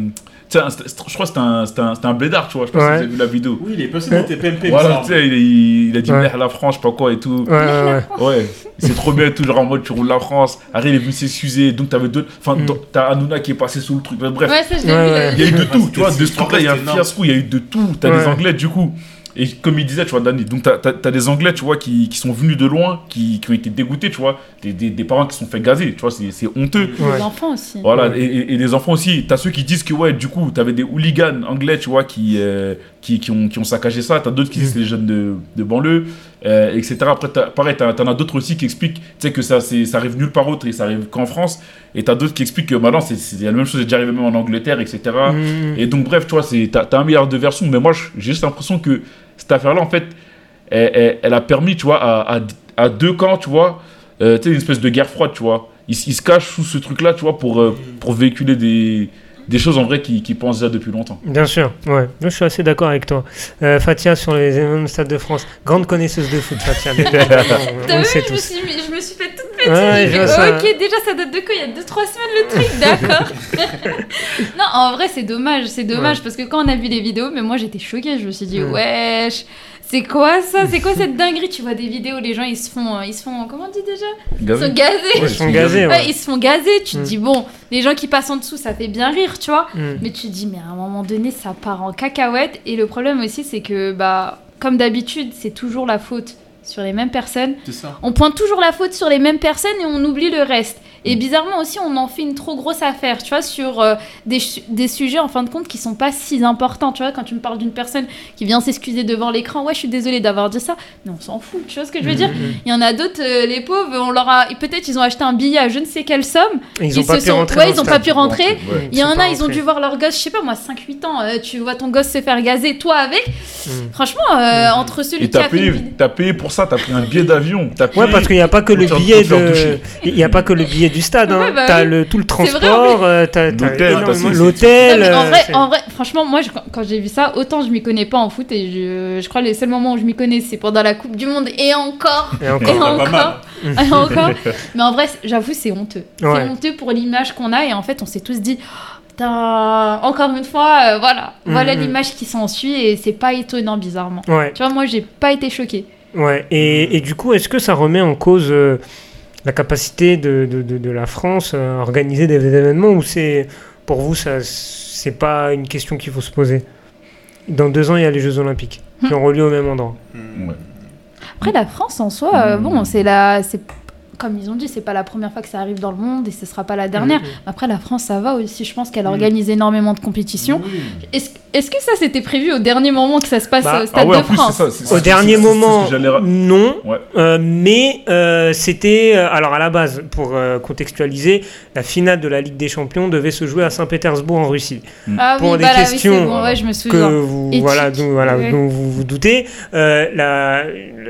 un- je crois que c'était un, c'était un, c'était un blédard, tu vois. Je sais pas Ouais. si vous avez vu la vidéo. Oui, il est passé dans TPMP, Voilà, tu sais, il, a dit Ouais. merde la France, je sais pas quoi et tout. Ouais, ouais, ouais. Ouais, c'est trop bien, toujours en mode tu roules la France. Harry il est venu s'excuser, donc t'avais d'autres. Enfin, Mm. t'as Hanouna qui est passé sous le truc. Bref, Ouais, ça, je l'ai Ouais, vu. ouais. là. il y a eu de tout, tu vois, de ce truc-là, il y a un fiasco, il y a eu de tout. T'as des Anglais, du coup. Et comme il disait, tu vois, Dani, donc t'as as, des Anglais, tu vois, qui, qui sont venus de loin, qui, qui ont été dégoûtés, tu vois. Des, des, des parents qui se sont fait gazer, tu vois, c'est c'est honteux. Ouais. Les enfants aussi. Voilà, Ouais. et, et- et les enfants aussi. T'as ceux qui disent que, ouais, du coup, t'avais des hooligans anglais, tu vois, qui, euh, qui, qui, ont, qui ont saccagé ça. T'as d'autres qui disent que c'est les jeunes de, de banlieue, euh, etc. Après, pareil, t'en as d'autres aussi qui expliquent, que ça, c'est- ça arrive nulle part autre et ça arrive qu'en France. Et t'as d'autres qui expliquent que maintenant, c'est c'est la même chose, c'est déjà arrivé même en Angleterre, etc. Mmh. Et donc, bref, tu vois, c'est- t'as as un milliard de versions, mais moi, j'ai juste l'impression que cette affaire-là, en fait, elle, elle- elle a permis, tu vois, à, à- à deux camps, tu vois, euh, tu sais, une espèce de guerre froide, tu vois. Ils, ils se cachent sous ce truc-là, tu vois, pour, euh, pour véhiculer des, des choses en vrai qu'ils qu'ils pensent déjà depuis longtemps. Bien sûr, ouais. Je suis assez d'accord avec toi. Euh, Fatia sur les événements de Stade de France. Grande connaisseuse de foot, Fatia. on- on T'as le vu, sait je me, suis, mis- je me suis fait toute Ouais, ça. ok, déjà ça date de quoi Il y a 2-3 semaines le truc, d'accord. non, en vrai, c'est dommage. C'est dommage Ouais. parce que quand on a vu les vidéos, mais moi j'étais choquée. Je me suis dit, Mm. wesh. C'est quoi ça? C'est quoi cette dinguerie? Tu vois des vidéos, les gens ils se font, ils se font, comment on dit déjà? Ils Gazé se font gazer. Ils se font gazer, Ouais, ouais. ils se font gazer. Tu te Mm. dis bon, les gens qui passent en dessous, ça fait bien rire, tu vois. Mmh. Mais tu te dis, mais à un moment donné, ça part en cacahuète. Et le problème aussi, c'est que, bah, comme d'habitude, c'est toujours la faute sur les mêmes personnes. Ça. On pointe toujours la faute sur les mêmes personnes et on oublie le reste. Et bizarrement aussi, on en fait une trop grosse affaire, tu vois, sur euh, des, des sujets en fin de compte qui sont pas si importants. Tu vois, quand tu me parles d'une personne qui vient s'excuser devant l'écran, ouais, je suis désolée d'avoir dit ça. Mais on s'en fout, tu vois ce que je veux dire? Il y en a d'autres, euh, les pauvres, on leur a. Peut-être ils ont acheté un billet à je ne sais quelle somme. Ils ont Ils pas se pu sont- rentrer. ouais, ils ont pas pu rentrer. Ouais. Il y en a, ils ont dû voir leur gosse, je sais pas moi, 5-8 ans, euh, tu vois ton gosse se faire gazer, toi avec? Mm. Franchement, euh, entre celui Et qui a fait une payé pour ça, t'as pris un billet d'avion. t'as Ouais, parce qu'il n'y a pas que le billet de. Il n'y a pas que le billet du stade. Hein. Ouais, bah t'as le, tout le transport, euh, L'hôtel, en, euh, vrai, en vrai, franchement, moi, je- quand, j'ai vu ça, autant je m'y connais pas en foot et je, je crois que les seuls moments où je m'y connais, c'est pendant la Coupe du Monde et encore. Et encore. mal. et encore. Mais en vrai, j'avoue, c'est honteux. Ouais. C'est honteux pour l'image qu'on a et en fait, on s'est tous dit. Putain, encore une fois, euh, voilà, voilà Mhm. l'image qui s'ensuit et c'est pas étonnant bizarrement. Ouais, Tu vois, moi j'ai pas été choquée. Ouais. Et, et du coup, est-ce que ça remet en cause euh, la capacité de, de, de- de la France à organiser des événements ou c'est pour vous ça c'est pas une question qu'il faut se poser? Dans deux ans, il y a les Jeux Olympiques qui ont lieu au même endroit. Hmm. Ouais. Après, la France en soi, euh, bon, c'est la, c'est comme ils ont dit, c'est pas la première fois que ça arrive dans le monde et ce sera pas la dernière. Après, la France, ça va aussi. Je pense qu'elle organise énormément de compétitions. Oui. Est-ce que ça c'était prévu au dernier moment que ça se passe Bah, au Stade Ah ouais, en de France ça. Au dernier moment, non. Ouais. Euh, mais euh, c'était, euh, alors à la base, pour euh, contextualiser, la finale de la Ligue des Champions devait se jouer à Saint-Pétersbourg en Russie. Ah pour oui, des bah questions bon, ouais, je me Que vous, Éthique, voilà, dont, voilà, ouais. dont vous vous doutez, euh, la,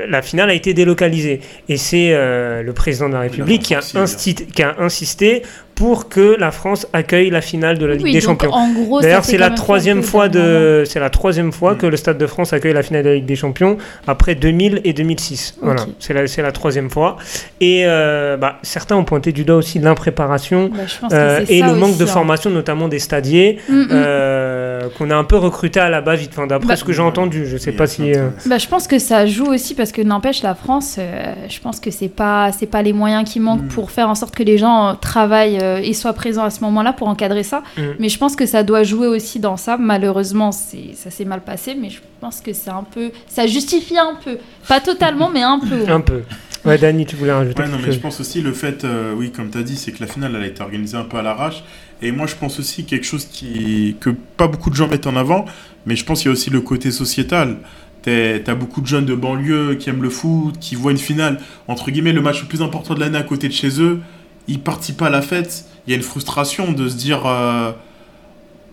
la finale a été délocalisée. Et c'est euh, le président de la République a, qui a insisté pour que la France accueille la finale de la Ligue Oui, des donc, Champions. En gros, ça D'ailleurs, c'est la troisième fois de, c'est la troisième fois que le Stade de France accueille la finale de la Ligue des Champions après 2000 et 2006. Voilà, c'est la, c'est la troisième fois. Et euh, bah, certains ont pointé du doigt aussi l'impréparation Bah, euh, et le manque aussi, de hein. formation, notamment des stadiers, Mm, mm. euh, qu'on a un peu recruté à la base, vite, enfin, d'après Bah, ce que j'ai entendu. Je sais pas si. euh, Bah, je pense que ça joue aussi parce que n'empêche la France, euh, je pense que c'est pas c'est pas les moyens qui manquent Mm. pour faire en sorte que les gens euh, travaillent euh, et soient présents à ce moment-là pour encadrer ça. Mm. Mais je pense que ça doit jouer aussi dans ça. Malheureusement, c'est ça s'est mal passé, mais je pense que c'est un peu ça justifie un peu, pas totalement, mais un peu. un peu. Ouais, Dani, tu voulais rajouter Ouais, non, quelque mais je pense aussi le fait, euh, oui, comme tu as dit, c'est que la finale, elle a été organisée un peu à l'arrache. Et moi, je pense aussi quelque chose qui, que pas beaucoup de gens mettent en avant, mais je pense qu'il y a aussi le côté sociétal. T'es- T'as beaucoup de jeunes de banlieue qui aiment le foot, qui voient une finale, entre guillemets, le match le plus important de l'année à côté de chez eux. Ils participent pas à la fête. Il y a une frustration de se dire. euh,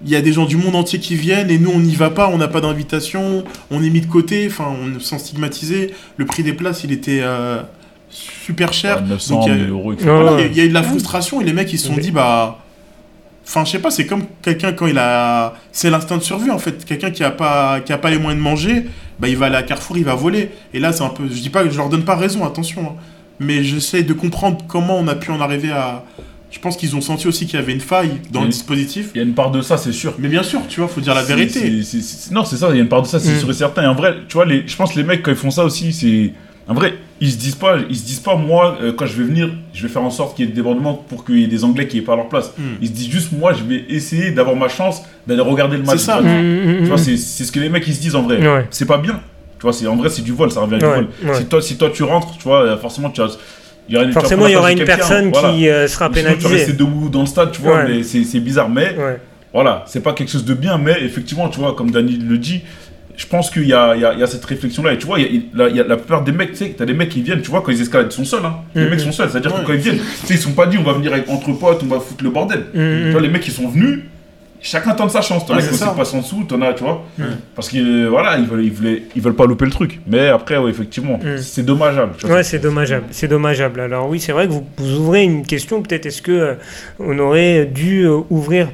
il y a des gens du monde entier qui viennent et nous on n'y va pas, on n'a pas d'invitation, on est mis de côté, enfin on sans stigmatiser. Le prix des places il était euh, super cher. Ouais, 900 Donc, il y a- 1000 euros, etc. Ouais, voilà, ouais. il y a- il y, a eu de la frustration et les mecs ils se sont dit bah. Enfin, je sais pas, c'est comme quelqu'un quand il a. C'est l'instinct de survie en fait. Quelqu'un qui a pas, qui a pas les moyens de manger, bah il va aller à Carrefour, il va voler. Et là, c'est un peu. Je dis pas que je leur donne pas raison, attention. hein. Mais j'essaie de comprendre comment on a pu en arriver à. Je pense qu'ils ont senti aussi qu'il y avait une faille dans le dispositif. Il y a une part de ça, c'est sûr. Mais bien sûr, tu vois, faut dire la vérité. c'est- c'est- c'est- non, c'est ça, il y a une part de ça, c'est Mm. sûr et certain. Et en vrai, tu vois, les, je pense que les mecs, quand ils font ça aussi, c'est. En vrai, ils se disent pas, ils se disent pas, moi, euh, quand je vais venir, je vais faire en sorte qu'il y ait des débordements pour qu'il y ait des Anglais qui aient pas leur place. Mm. Ils se disent juste, moi, je vais essayer d'avoir ma chance d'aller regarder le match. C'est ça. Tu vois, Mm, Tu vois, c'est c'est ce que les mecs, ils se disent en vrai. Ouais. C'est pas bien. Tu vois, c'est en vrai, c'est du vol, ça revient à du Ouais, vol. ouais. Si, toi, si toi, tu rentres, tu vois, forcément, tu as. Il y aura, Forcément, il y aura une personne voilà. qui euh, sera sinon, tu pénalisée. debout dans le stade, tu vois, Ouais. mais c'est c'est bizarre. Mais Ouais. voilà, c'est pas quelque chose de bien, mais effectivement, tu vois, comme Dani le dit, je pense qu'il y a, il y, y a cette réflexion-là. Et tu vois, il y a, il- la, il y a la plupart des mecs, tu sais, t'as des mecs qui viennent, tu vois, quand ils escaladent, ils sont seuls. Hein. Les Mhm. mecs sont seuls, c'est-à-dire Ouais. que quand ils viennent, tu sais, ils sont pas dit, on va venir avec, entre potes, on va foutre le bordel. Mm, Tu vois, les mecs, ils sont venus, chacun tente sa chance. T'en as qui passent en dessous, t'en as, tu vois. Parce que, euh, voilà, ils veulent, ils, veulent, ils veulent pas louper le truc. Mais après, ouais, effectivement, c'est dommageable. tu vois. Ouais, c'est dommageable. C'est dommageable. Alors oui, c'est vrai que vous, vous ouvrez une question. Peut-être est-ce que euh, on aurait dû euh, ouvrir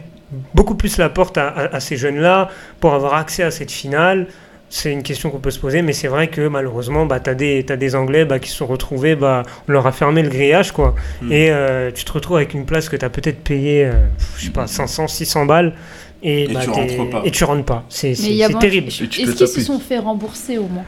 beaucoup plus la porte à, à- à ces jeunes-là pour avoir accès à cette finale c'est une question qu'on peut se poser, mais c'est vrai que malheureusement, bah, tu as, des Anglais bah, qui se sont retrouvés, bah, on leur a fermé le grillage, quoi. Mm. Et euh, tu te retrouves avec une place que tu as peut-être payé, euh, je sais pas, 500, 600 balles. Et, Et bah, tu rentres pas. et tu rentres pas. C'est terrible. Est-ce qu'ils se sont fait rembourser au moins?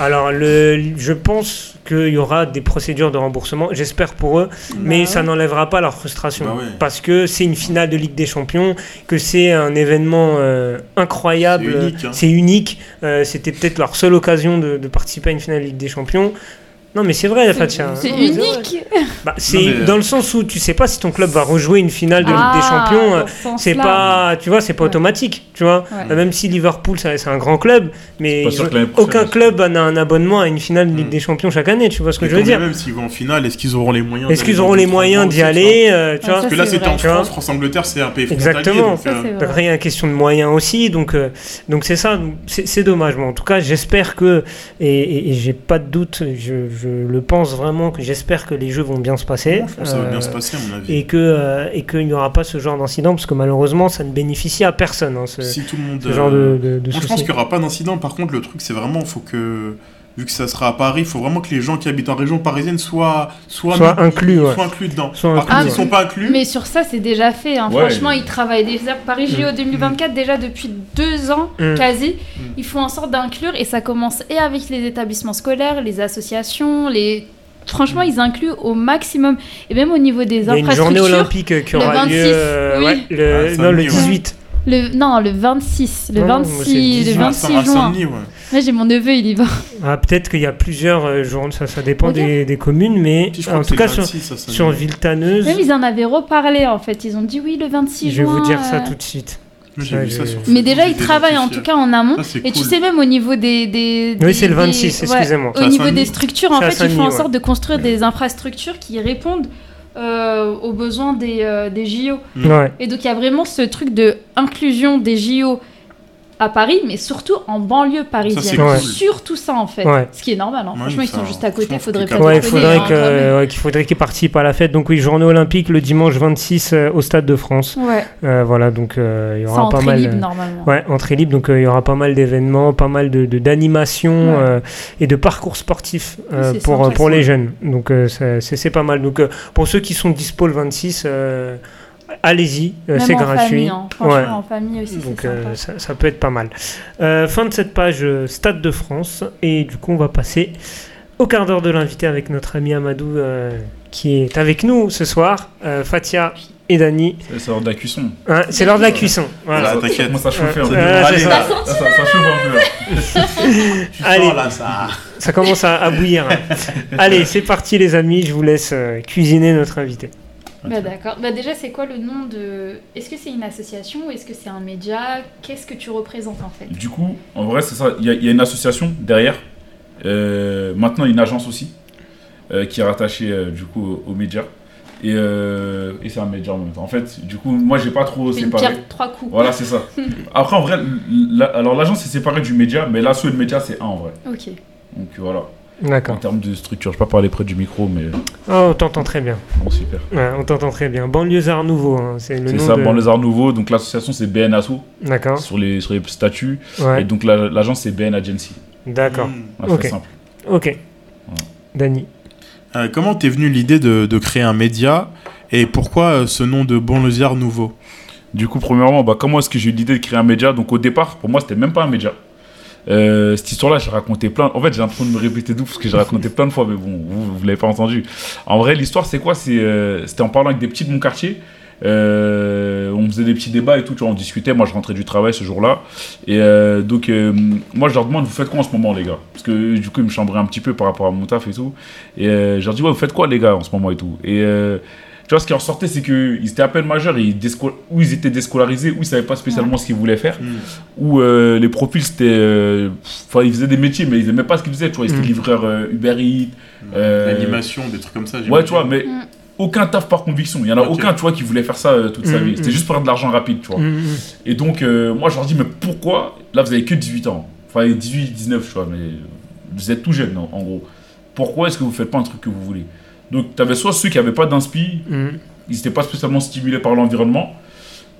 Alors, le, je pense qu'il y aura des procédures de remboursement, j'espère pour eux, mais Bah ça n'enlèvera pas leur frustration. Bah ouais. Parce que c'est une finale de Ligue des Champions, que c'est un événement euh, incroyable, C'est unique, hein. c'est unique. Euh, C'était peut-être leur seule occasion de, de participer à une finale de Ligue des Champions. Non, mais c'est vrai, Fatia. C'est unique. Bah, c'est mais- dans le sens où tu sais pas si ton club va rejouer une finale de Ligue des Ah, Champions. euh, ce C'est pas, tu vois, c'est pas Ouais. automatique, tu vois. Ouais. Euh, Même si Liverpool, c'est un grand club, mais ils aucun club n'a un abonnement à une finale de Ligue Mm. des Champions chaque année, tu vois ce que je veux dire. Même s'ils vont en finale, est-ce qu'ils auront les moyens Est-ce qu'ils auront les moyens d'y aller, euh, tu Ah, vois Parce que là, c'est c'était en France, France-Angleterre, c'est un pays. Exactement. euh, c'est Donc vrai. rien, question de moyens aussi, donc euh, donc c'est ça, c'est dommage. Mais en tout cas, j'espère que et, j'ai pas de doute, je, je le pense vraiment que j'espère que les jeux vont bien se passer. je pense que ça va bien se passer, à mon avis. et que euh, et qu'il n'y aura pas ce genre d'incident parce que malheureusement ça ne bénéficie à personne hein, ce, Si tout le monde. ce genre de, euh, de, de Moi, je pense qu'il n'y aura pas d'incident. Par contre, le truc, c'est vraiment, faut que, vu que ça sera à Paris, il faut vraiment que les gens qui habitent en région parisienne soient, soient, Soient mis- inclus, ouais. soient inclus dedans. Soient Par inclus, contre, ouais. ils sont pas inclus. Mais sur ça, c'est déjà fait. hein. Ouais. Franchement, ils travaillent déjà. Paris JO 2024, déjà depuis deux ans, Mm. quasi. Ils font en sorte d'inclure et ça commence et avec les établissements scolaires, les associations, les. Franchement, ils incluent au maximum. Et même au niveau des Il y a une journée infrastructures. olympique qui aura 26, lieu euh, oui. ouais, le, Ah, non, le samedi, ouais. 18. Le, non, le 26. Le Non, non, moi, c'est le 26, le 18. 26 à juin. Là, j'ai mon neveu, il y va. Ah, Peut-être qu'il y a plusieurs euh, journées, ça, ça dépend des, des communes, mais Si, je crois en que tout c'est cas le sur, 26, à Saint-Denis. sur Villetaneuse, Même ils en avaient reparlé en fait. Ils ont dit oui, le 26 je vais juin. vous dire ça euh, tout de suite. Moi, J'ai Ouais, vu ça j'ai- sur Mais Facebook, déjà, j'ai ils travaillent en tout cas en amont. Ça, c'est Et tu cool. sais, même au niveau des. des, Oui, des- c'est le des- 26, ouais, excusez-moi. C'est Au à niveau Saint-Denis des structures, en C'est à fait, ils font en ouais. sorte de construire des infrastructures qui répondent euh, aux besoins des, euh, des JO. Ouais. Et donc, il y a vraiment ce truc de inclusion des JO à Paris, mais surtout en banlieue parisienne. cool. Surtout ça, en fait. Ouais. Ce qui est normal. hein. Ouais, Franchement, ils ça- sont juste à côté. faudrait pas Ouais, il faudrait hein, qu'il faudrait qu'ils participent à la fête. Donc oui, journée olympique le dimanche 26 euh, au Stade de France. Ouais, Euh, voilà, donc euh, il y aura pas entrée mal. libre euh, normalement. Ouais, entrée libre, donc euh, il y aura pas mal d'événements, pas mal de de- d'animations Ouais. euh, et de parcours sportifs euh, pour, pour ça. les jeunes. Donc euh, c'est pas mal. Donc euh, pour ceux qui sont dispo le 26, euh, allez-y, euh, c'est gratuit. famille, hein. Franchement, Ouais. en famille aussi, Donc euh, ça, ça peut être pas mal. Euh, fin de cette page euh, Stade de France et du coup on va passer au quart d'heure de l'invité avec notre ami Amadou euh, qui est avec nous ce soir, euh, Fatia et Dani. C'est l'heure de la cuisson. Hein, c'est l'heure de la cuisson. Voilà. Ah, Ça- t'inquiète. Ça commence à chauffer un peu. Euh, Allez, ça. Ça, ça- ça chauffe un peu. Allez. là, ça. Ça commence à, à bouillir. Allez, c'est parti les amis, je vous laisse euh, cuisiner notre invité. Bah, d'accord. Bah, déjà, c'est quoi le nom de. Est-ce que c'est une association ou est-ce que c'est un média? Qu'est-ce que tu représentes en fait? Du coup, en vrai, c'est ça. Il y, a- il y a une association derrière. Euh, maintenant, une agence aussi euh, qui est rattachée euh, du coup aux médias. Et, euh, et c'est un média en même temps. En fait, du coup, moi, j'ai pas trop C'est une séparé. pierre trois coups. Voilà, c'est ça. Après, en vrai, la- alors l'agence est séparée du média, mais l'asso et le média, c'est un en vrai. Ok. Donc voilà. En termes de structure, je vais pas parler près du micro, mais Oh, on t'entend très bien. bon, super. Ouais, on t'entend très bien. Banlieusard Nouveau, hein, c'est le C'est nom ça, de... arts nouveaux. Donc l'association, c'est BN Asso D'accord. sur les, sur les statuts. Ouais. Et donc la- l'agence, c'est BN Agency. D'accord. Mm. C'est simple. Ok. Dani. Euh, comment t'es venu l'idée de, de créer un média et pourquoi euh, ce nom de Banlieusard nouveau? Du coup, premièrement, bah, comment est-ce que j'ai eu l'idée de créer un média? Donc au départ, pour moi, c'était même pas un média. Euh, cette histoire-là, j'ai raconté plein. En fait, j'ai l'impression de me répéter tout parce que j'ai raconté plein de fois, mais bon, vous, vous l'avez pas entendu. En vrai, l'histoire, c'est quoi? Euh, C'était en parlant avec des petits de mon quartier. Euh, on faisait des petits débats et tout, tu vois, on discutait. Moi, je rentrais du travail ce jour-là. Et donc, moi, je leur demande, vous faites quoi en ce moment, les gars? Parce que du coup, ils me chambraient un petit peu par rapport à mon taf et tout. Et je leur dis, ouais, vous faites quoi, les gars, en ce moment et tout? Tu vois, ce qui en ressortait, c'est qu'ils étaient à peine majeurs, ils ou ils étaient déscolarisés, ou ils savaient pas spécialement ce qu'ils voulaient faire, ou euh, les profils, c'était. euh, Enfin, ils faisaient des métiers, mais ils aimaient pas ce qu'ils faisaient, tu vois, ils étaient Mm. livreurs euh, Uber Eats. Euh, L'animation, des trucs comme ça. Ouais, tu vois, mais Mm. aucun taf par conviction. Il y en a aucun, tu vois, qui voulait faire ça euh, toute sa Mm, vie. C'était mm. juste pour avoir de l'argent rapide, tu vois. Mm, mm. Et donc, euh, moi, je leur dis, mais pourquoi? Là, vous avez que 18 ans. Enfin, 18, 19, tu vois, mais vous êtes tout jeune, en, en gros. Pourquoi est-ce que vous faites pas un truc que vous voulez? Donc, tu avais soit ceux qui avaient pas d'inspi, Mm. ils n'étaient pas spécialement stimulés par l'environnement,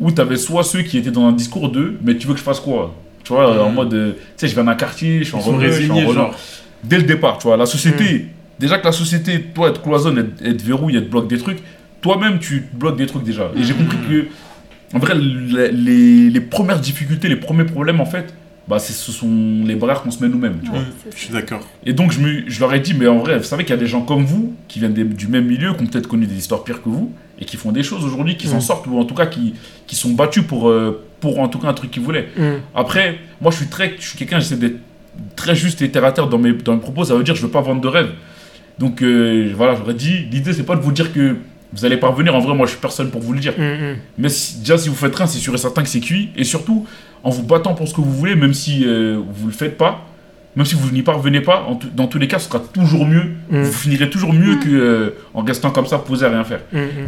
ou tu avais soit ceux qui étaient dans un discours de, mais tu veux que je fasse quoi? Tu vois, en Mm. mode, euh, tu sais, je viens d'un quartier, je suis en Ils je suis en Renault. genre. Dès le départ, tu vois, la société, Mm. déjà que la société, toi, elle te cloisonne, elle, elle te verrouille, elle te bloque des trucs, toi-même, tu te bloques des trucs déjà. Et j'ai compris que, en vrai, les, les- les premières difficultés, les premiers problèmes, en fait, bah, ce sont les barrières qu'on se met nous-mêmes. tu vois. Ouais, Je suis d'accord. Et donc, je, me- je leur ai dit, mais en vrai, vous savez qu'il y a des gens comme vous, qui viennent des- du même milieu, qui ont peut-être connu des histoires pires que vous, et qui font des choses aujourd'hui, qui s'en Mm. sortent, ou en tout cas qui, qui sont battus pour, euh, pour en tout cas un truc qu'ils voulaient. Mm. Après, moi, je suis très, je suis quelqu'un, j'essaie d'être très juste et terre à terre dans mes, dans mes propos, ça veut dire que je veux pas vendre de rêve. Donc, euh, voilà, j'aurais dit, l'idée, c'est pas de vous dire que vous allez parvenir, en vrai, moi, je suis personne pour vous le dire. Mm, mm. Mais si- déjà, si vous faites rien, c'est sûr et certain que c'est cuit. Et surtout, en vous battant pour ce que vous voulez, même si euh, vous le faites pas, même si vous n'y parvenez pas, en dans tous les cas, ce sera toujours mieux. Mm. Vous finirez toujours mieux Mm. que euh, en restant comme ça, posé à rien faire.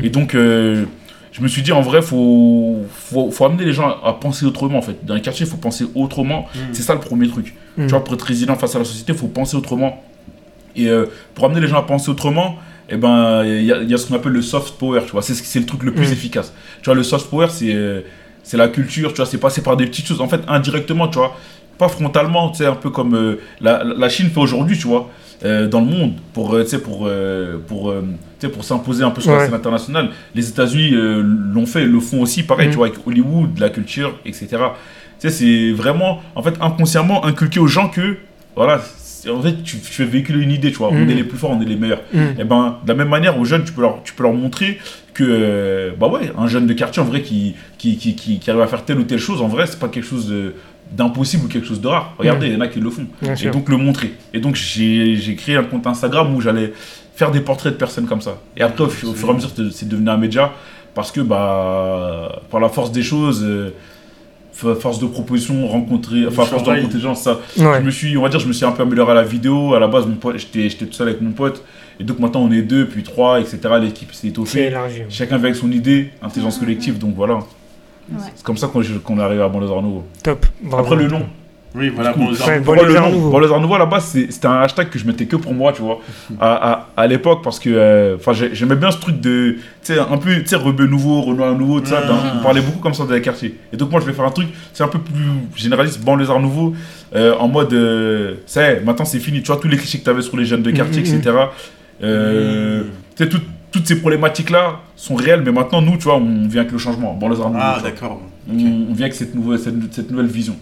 Et donc, euh, je me suis dit, en vrai, faut, faut, faut amener les gens à, à penser autrement, en fait. Dans les quartiers, il faut penser autrement. C'est ça le premier truc. Tu vois, pour être résilient face à la société, il faut penser autrement. Et euh, pour amener les gens à penser autrement, eh ben, il y, a- il y a ce qu'on appelle le soft power, tu vois. C'est ce- c'est le truc le plus Mm. efficace. Tu vois, le soft power, c'est c'est la culture, tu vois, c'est passé par des petites choses. En fait, indirectement, tu vois, pas frontalement, tu sais, un peu comme euh, la, la Chine fait aujourd'hui, tu vois, euh, dans le monde, pour, euh, tu sais, pour, euh, pour, tu sais, pour s'imposer un peu sur la Ouais. scène internationale. Les États-Unis l'ont fait, le font aussi, pareil, Mm. tu vois, avec Hollywood, la culture, etc. Tu sais, c'est vraiment, en fait, inconsciemment inculquer aux gens que, voilà, en fait, tu, tu fais véhiculer une idée, tu vois, on Mm. est les plus forts, on est les meilleurs. Mm. Et ben, de la même manière, aux jeunes, tu peux leur, tu peux leur montrer que, euh, bah ouais, un jeune de quartier, en vrai, qui, qui, qui, qui, qui arrive à faire telle ou telle chose, en vrai, c'est pas quelque chose de- d'impossible ou quelque chose de rare. Regardez, il y en a qui le font. Bien Et sûr. donc, le montrer. Et donc, j'ai créé un compte Instagram où j'allais faire des portraits de personnes comme ça. Et après, au, au fur et à mesure, c'est devenu un média parce que, bah, par la force des choses, euh, force de proposition, rencontrer, enfin, force de rencontrer des gens, ça, Ouais. je me suis, on va dire, je me suis un peu amélioré à la vidéo. À la base, mon pote, j'étais, j'étais tout seul avec mon pote. Et donc maintenant, on est deux, puis trois, etc. L'équipe s'est C'est étoffée. élargi. Chacun vient avec son idée, intelligence collective. Donc voilà. Ouais. C'est comme ça qu'on, arrivé à Nouveau. Top. Bravo. Après, le nom. Oui, voilà, bon, les arbres. bon, Pourquoi le Nouveau. Banlieusard Nouveau, à la base, c'était un hashtag que je mettais que pour moi, tu vois. À, à, à l'époque, parce que euh, enfin, j'ai- j'aimais bien ce truc de. Tu sais, un peu, tu sais, rebeu nouveau, Renoir nouveau, tout ça. Mhm. on parlait beaucoup comme ça dans les quartiers. Et donc, moi, je vais faire un truc, c'est un peu plus généraliste, Banlieusard Nouveau, euh, en mode. Euh, ça maintenant, c'est fini. Tu vois, tous les clichés que tu avais sur les jeunes de quartier, Mhm. etc. Euh, Mhm. Tu sais, tout- toutes ces problématiques-là sont réelles, mais maintenant, nous, tu vois, on vient avec le changement. Banlieusard Nouveau. Ah, tu vois. d'accord. on, on vient avec cette nouvelle, cette, cette nouvelle vision.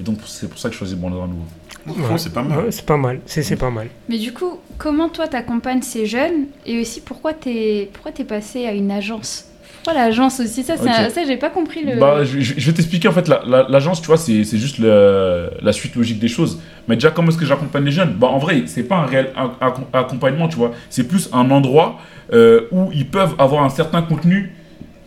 Et donc, c'est pour ça que je choisis Banlieusard Nouveau. Franchement, c'est pas mal. Ouais, c'est pas mal. C'est c'est pas mal. Mais du coup, comment toi t'accompagnes ces jeunes et aussi pourquoi t'es pourquoi t'es passé à une agence? Pourquoi l'agence aussi? Ça, c'est Ok. un- ça j'ai pas compris le. Bah, je, vais t'expliquer en fait, la- la- l'agence, tu vois, c'est c'est juste le- la suite logique des choses. Mais déjà, comment est-ce que j'accompagne les jeunes? Bah, en vrai, c'est pas un réel ac- ac- accompagnement, tu vois. C'est plus un endroit euh, où ils peuvent avoir un certain contenu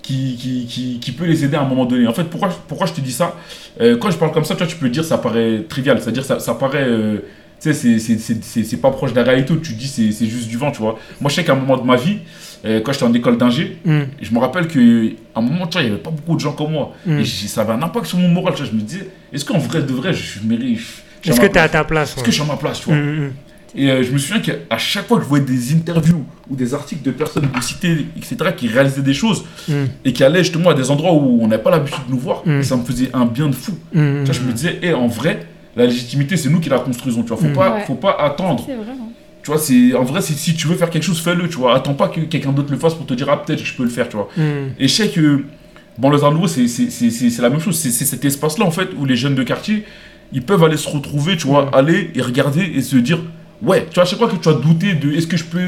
qui, qui, qui, qui peut les aider à un moment donné. En fait, pourquoi, pourquoi je te dis ça? Euh, Quand je parle comme ça, tu vois, tu peux dire ça paraît trivial, c'est-à-dire ça, ça paraît. euh, tu sais, c'est- pas proche de la réalité, tu dis c'est c'est juste du vent, tu vois. Moi, je sais qu'à un moment de ma vie, euh, quand j'étais en école d'ingé, Mm. je me rappelle qu'à un moment, tu vois, il n'y avait pas beaucoup de gens comme moi. Mm. Et ça avait un impact sur mon moral. Tu vois, je me disais, est-ce qu'en vrai de vrai, je mérite. Est-ce que ma t'es à ta place Est-ce ouais. que je suis à ma place, tu vois? Mm, Et euh, je me souviens qu'à chaque fois que je voyais des interviews ou des articles de personnes de cités, etc., qui réalisaient des choses mm, et qui allaient justement à des endroits où on n'avait pas l'habitude de nous voir, Mm. et ça me faisait un bien de fou. mm, Tu vois, je me disais, eh, en vrai, la légitimité, c'est nous qui la construisons. Tu vois, faut, Mm. pas, Ouais. faut pas attendre. C'est vrai. hein. Tu vois, c'est en vrai, c'est- si tu veux faire quelque chose, fais-le. Tu vois, attends pas que quelqu'un d'autre le fasse pour te dire, ah, peut-être que je peux le faire. Tu vois. mm. Et je sais que bon, les Nouveau, c'est c'est- c'est- c'est- c'est la même chose. C'est c'est cet espace-là, en fait, où les jeunes de quartier, ils peuvent aller se retrouver, tu vois, Mm. aller et regarder et se dire, ouais, tu vois, à chaque fois que tu as douté de est-ce que je peux,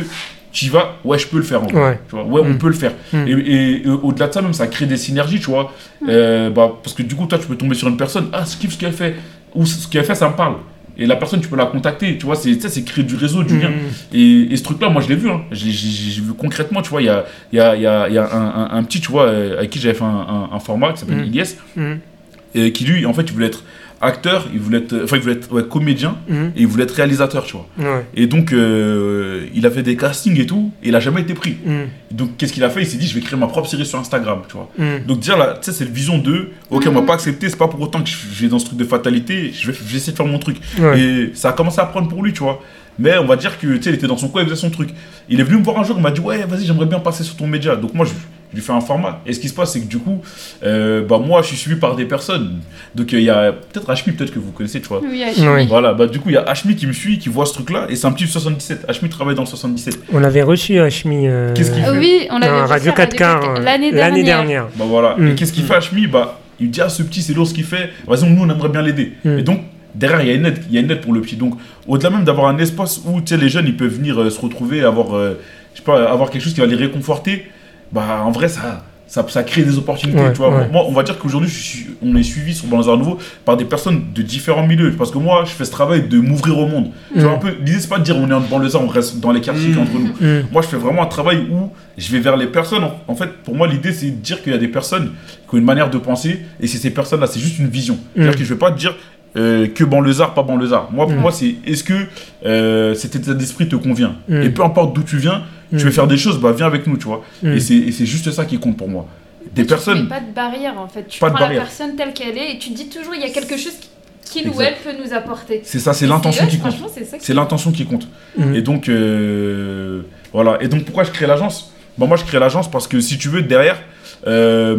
tu y vas, ouais, je peux le faire. En vrai. Ouais. Tu vois, ouais, on Mm. peut le faire. Mm. Et, et, au-delà de ça, même, ça crée des synergies, tu vois. Euh, bah, parce que du coup, toi, tu peux tomber sur une personne, ah, je kiffe ce qu'elle fait, ou ce qu'elle fait, ça me parle. Et la personne, tu peux la contacter, tu vois, c'est ça, c'est créer du réseau, du lien. Mm. Et, et ce truc-là, moi, je l'ai vu. Hein. J'ai vu concrètement, tu vois, il y a, il y a, il y a, il y a un, un- un petit, tu vois, euh, avec qui j'avais fait un, un- un format qui s'appelle Mm. Ilyes, Mm. et qui lui, en fait, il voulait être acteur, il voulait être, enfin, il voulait être ouais, comédien, Mm. et il voulait être réalisateur, tu vois. Ouais. Et donc, euh, il a fait des castings et tout, et il a jamais été pris. Mm. Donc, qu'est-ce qu'il a fait? Il s'est dit, je vais créer ma propre série sur Instagram, tu vois. Mm. Donc déjà là, tu sais, c'est une vision de, ok, on m'a pas accepté, c'est pas pour autant que vais dans ce truc de fatalité, je vais, je vais essayer de faire mon truc. Ouais. Et ça a commencé à prendre pour lui, tu vois. Mais on va dire que, tu sais, il était dans son coin, il faisait son truc. Il est venu me voir un jour, il m'a dit, ouais, vas-y, j'aimerais bien passer sur ton média. Donc moi, je, je lui fais un format. Et ce qui se passe, c'est que du coup, euh, bah moi, je suis suivi par des personnes. Donc euh, il y a peut-être Hashmi, peut-être que vous connaissez, tu vois. Oui, Oui. oui. Voilà, bah du coup, il y a Hashmi qui me suit, qui voit ce truc-là, et c'est un petit 77. Hashmi travaille dans le 77. On avait reçu Hashmi euh, Qu'est-ce qu'il Euh, fait oui, on l'avait reçu Radio à 4K euh, l'année l'année dernière. dernière. Bah voilà. Mm. Et qu'est-ce qu'il fait Hashmi Bah il dit ah ce petit c'est lourd ce qu'il fait, vas-y nous on aimerait bien l'aider. Mm. Et donc derrière il y a une aide, il y a une aide pour le petit. Donc au-delà même d'avoir un espace où tu sais les jeunes ils peuvent venir euh, se retrouver, avoir euh, je sais pas avoir quelque chose qui va les réconforter, bah en vrai ça ça, ça crée des opportunités. Ouais, tu vois. ouais. Moi, on va dire qu'aujourd'hui, on est suivi sur un Nouveau par des personnes de différents milieux. Parce que moi, je fais ce travail de m'ouvrir au monde. Tu vois, Mm. un peu, l'idée, c'est pas de dire on est en banlieusard, on reste dans les quartiers Mm. qui sont entre nous. Mm. Moi, je fais vraiment un travail où je vais vers les personnes. En- fait, pour moi, l'idée, c'est de dire qu'il y a des personnes qui ont une manière de penser. Et c'est ces personnes-là, c'est juste une vision. C'est-à-dire Mm. que je vais pas te dire euh, que banlieusard, pas banlieusard. Moi, pour Mm. moi, c'est est-ce que euh, cet état d'esprit te convient Mm. Et peu importe d'où tu viens, tu Mm. veux faire des choses, bah viens avec nous, tu vois. Et c'est juste ça qui compte pour moi. Des Tu personnes. mets pas de barrière en fait. Tu Pas de prends la barrière. personne telle qu'elle est et tu te dis toujours il y a quelque chose qui- qu'il ou elle peut nous apporter. C'est ça, c'est l'intention qui compte. C'est qui- l'intention qui compte. Et donc, euh, voilà. Et donc, pourquoi je crée l'agence? Bon, moi, je crée l'agence parce que si tu veux, derrière, euh,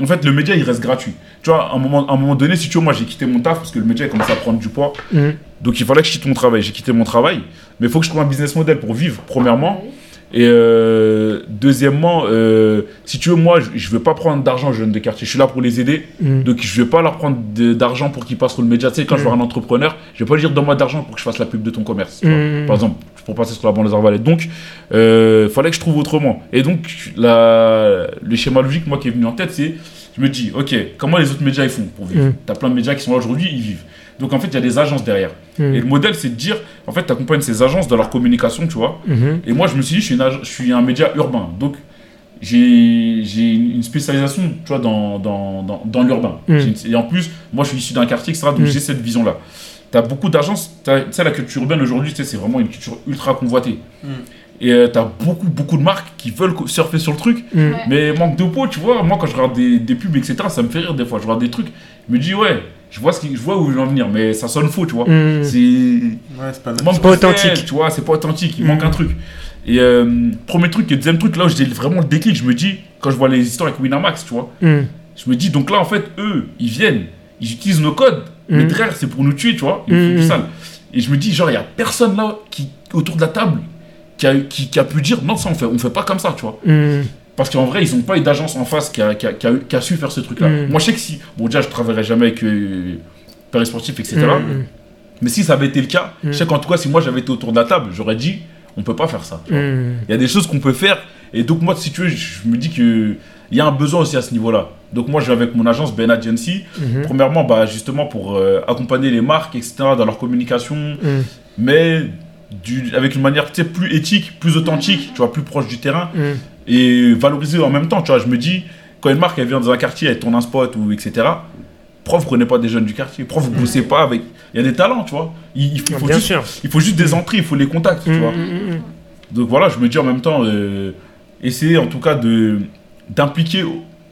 en fait, le média, il reste gratuit. Tu vois, à un moment, à un moment donné, si tu veux, moi, j'ai quitté mon taf parce que le média, il commence à prendre du poids. Mm. Donc, il fallait que je quitte mon travail. J'ai quitté mon travail. Mais il faut que je trouve un business model pour vivre, premièrement. Ah. Et euh, deuxièmement, euh, si tu veux, moi, je- ne veux pas prendre d'argent aux jeunes de quartier. Je suis là pour les aider. Mm. Donc, je ne vais pas leur prendre d'argent pour qu'ils passent sur le média. Tu sais, quand je Mm. vois un entrepreneur, je ne vais pas lui dire donne-moi d'argent pour que je fasse la pub de ton commerce. tu vois. Par exemple, pour passer sur la bande des Arbalètes. Donc, euh, fallait que je trouve autrement. Et donc, la, le schéma logique, moi, qui est venu en tête, c'est je me dis, ok, comment les autres médias ils font pour vivre Mm. T'as plein de médias qui sont là aujourd'hui, ils vivent. Donc, en fait, il y a des agences derrière. Mm. Et le modèle, c'est de dire, en fait, tu accompagnes ces agences dans leur communication, tu vois. Mhm. Et moi, je me suis dit, je suis, une ag- je suis un média urbain. Donc, j'ai une spécialisation, tu vois, dans, dans, dans, dans l'urbain. Mm. Et en plus, moi, je suis issu d'un quartier, etc. Donc, Mm. j'ai cette vision-là. Tu as beaucoup d'agences. Tu sais, la culture urbaine aujourd'hui, tu sais, c'est vraiment une culture ultra convoitée. Mm. Et tu as beaucoup, beaucoup de marques qui veulent surfer sur le truc. Mm. Mais manque de peau, tu vois. Moi, quand je regarde des, des pubs, etc., ça me fait rire des fois. Je regarde des trucs. Je me dis, ouais, je vois, ce qui, je vois où ils vont en venir. Mais ça sonne faux, tu vois. Mm. C'est Ouais, pas manque pas authentique. tu vois, c'est pas authentique, il manque un truc. Et euh, premier truc, et deuxième truc, là où j'ai vraiment le déclic, je me dis, quand je vois les histoires avec Winamax, tu vois, je me dis, donc là, en fait, eux, ils viennent, ils utilisent nos codes, mais Mm. derrière, c'est pour nous tuer, tu vois, ils font Mm. du sale. Et je me dis, genre, il y a personne là, qui, autour de la table, qui a, qui, qui a pu dire, non, ça, on fait, on fait pas comme ça, tu vois. Mm. Parce qu'en vrai, ils ont pas eu d'agence en face qui a, qui a- qui a- qui a su faire ce truc-là. Moi, je sais que si, bon, déjà, je travaillerai jamais avec euh, Paris Sportif, etc. Mais si ça avait été le cas, je sais qu'en tout cas, si moi j'avais été autour de la table, j'aurais dit, on peut pas faire ça. Il y a des choses qu'on peut faire. Et donc, moi, si tu veux, je me dis qu'il y a un besoin aussi à ce niveau-là. Donc, moi, je vais avec mon agence Ben Agency. Mhm. Premièrement, bah, justement, pour euh, accompagner les marques, etc., dans leur communication, Mm. mais du, avec une manière plus éthique, plus authentique, tu vois, plus proche du terrain Mm. et valoriser en même temps. Tu vois, je me dis, quand une marque elle vient dans un quartier, elle tourne un spot ou etc. Prof, vous prenez pas des jeunes du quartier. Prof, vous bossez pas avec. Il y a des talents, tu vois. Il, il faut, il faut Bien juste, sûr. il faut juste des entrées, il faut les contacts, tu vois. Donc voilà, je me dis en même temps, euh, essayer en tout cas de d'impliquer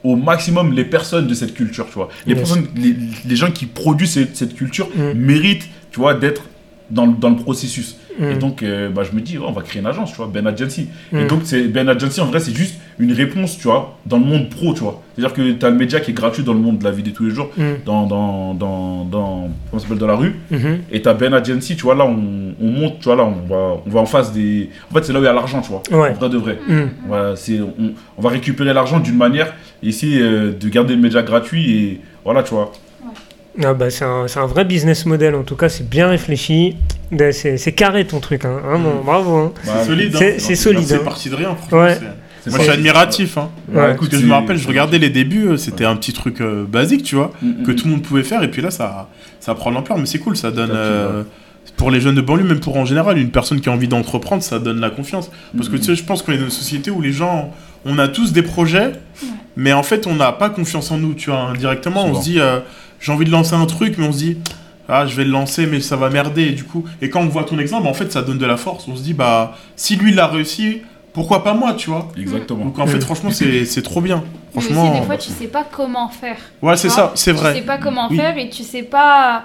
au, maximum les personnes de cette culture, tu vois. Les Yes. personnes, les, les gens qui produisent cette, cette culture Mm. méritent, tu vois, d'être dans le processus. Mm. Et donc, euh, bah, je me dis, ouais, on va créer une agence, tu vois, Ben Agency. Et Mm. donc, Ben Agency, en vrai, c'est juste une réponse, tu vois, dans le monde pro, tu vois. C'est-à-dire que tu as le média qui est gratuit dans le monde de la vie de tous les jours, Mm. dans, dans, dans, dans, comment s'appelle, dans la rue. Mhm. Et tu as Ben Agency, tu vois, là, on, on monte, tu vois, là, on va, on va en face des... En fait, c'est là où il y a l'argent, tu vois, Ouais. en vrai de vrai. Mm. Voilà, on, on va récupérer l'argent d'une manière, essayer euh, de garder le média gratuit, et voilà, tu vois. Ah bah c'est un, c'est un vrai business model, en tout cas c'est bien réfléchi, Ben, c'est c'est carré ton truc, hein. Vraiment, Mm. bravo. hein. Bah, C'est solide, hein. C'est- c'est solide, C'est hein. parti de rien, franchement. Ouais. Moi, je suis admiratif. Hein. Ouais. Parce que je me rappelle, je regardais les débuts, euh, c'était un petit truc euh, basique, tu vois, Mm, mm, que tout le monde pouvait faire, et puis là, ça, ça prend l'ampleur, mais c'est cool, ça donne. Tu euh, pour les jeunes de banlieue, même pour en général, une personne qui a envie d'entreprendre, ça donne la confiance. Parce que tu sais, je pense qu'on est dans une société où les gens, on a tous des projets, mais en fait, on n'a pas confiance en nous, tu vois. Indirectement, on se dit, euh, j'ai envie de lancer un truc, mais on se dit, ah, je vais le lancer, mais ça va merder, et du coup. Et quand on voit ton exemple, en fait, ça donne de la force. On se dit, bah, si lui l'a réussi, pourquoi pas moi, tu vois. Exactement. Donc en fait, franchement, c'est c'est trop bien. Mais aussi, Franchement. des fois, tu sais pas comment faire. Ouais, c'est tu ça, c'est Tu vrai. sais pas comment Oui. faire et tu sais pas.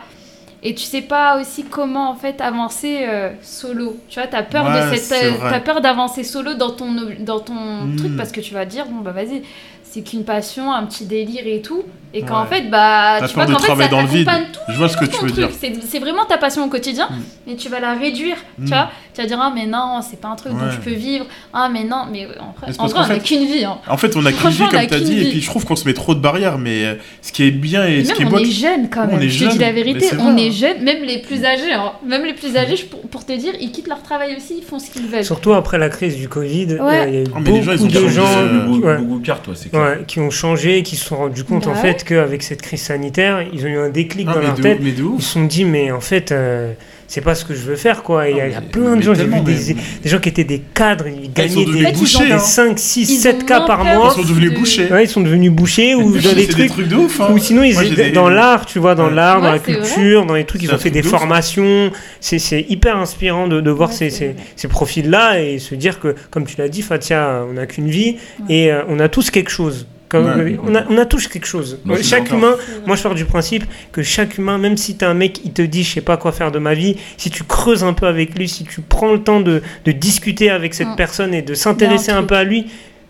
Et tu sais pas aussi comment en fait avancer euh, solo. Tu vois, t'as peur Ouais, de cette, euh, t'as peur d'avancer solo dans ton dans ton truc parce que tu vas dire bon bah vas-y, c'est qu'une passion, un petit délire et tout. Et qu'en Ouais. fait, bah, T'as tu vois de qu'en fait, travailler ça dans le vide. t'accompagne tout Je vois ce que tu veux truc. dire. C'est vraiment ta passion au quotidien, Mm. mais tu vas la réduire. Mm. Tu vois, tu vas dire, ah, mais non, c'est pas un truc dont Ouais. je peux vivre. Ah, mais non, mais en vrai, Mais en vrai qu'en on n'a fait- qu'une vie. Hein. En fait, on a qu'une vie, comme tu as dit, et vie. puis je trouve qu'on se met trop de barrières, mais euh, ce qui est bien et, Et ce qui est même on est jeunes quand même. je te dis la vérité, on est jeunes, même les plus âgés. hein. Même les plus âgés, je- pour, te dire, ils quittent leur travail aussi, ils font ce qu'ils veulent. Surtout après la crise du Covid, euh, il y a eu Ah, mais les gens, ils beaucoup ont de changé, gens qui ont changé, qui se sont rendus compte Bah en ouais. fait qu'avec cette crise sanitaire, ils ont eu un déclic Ah, dans leur de, tête. de Ils se sont dit, mais en fait, euh, c'est pas ce que je veux faire, quoi. Il y a, il y a mais- plein de gens, j'ai vu des, mais- des gens qui étaient des cadres, ils Ah, gagnaient des, bouchers, des hein. 5, 6, Ils 7 ont cas par mois. Ils sont devenus de- bouchers. Ouais, ils sont devenus bouchers ou dans des des trucs. trucs de ouf. hein. Ou sinon, ils Moi, étaient des- dans l'art, tu vois, dans Ouais. l'art, dans la culture, dans les trucs, ils ont fait des formations. C'est c'est hyper inspirant de, de voir ces profils-là et se dire que, comme tu l'as dit, Fatia, on n'a qu'une vie et euh, on a tous quelque chose. Comme- Ouais. on, a, on a tous quelque chose. Moi, chaque humain, moi je pars du principe que chaque humain, même si t'as un mec qui te dit je sais pas quoi faire de ma vie, si tu creuses un peu avec lui, si tu prends le temps de, de discuter avec cette Mm. personne et de s'intéresser un peu à lui,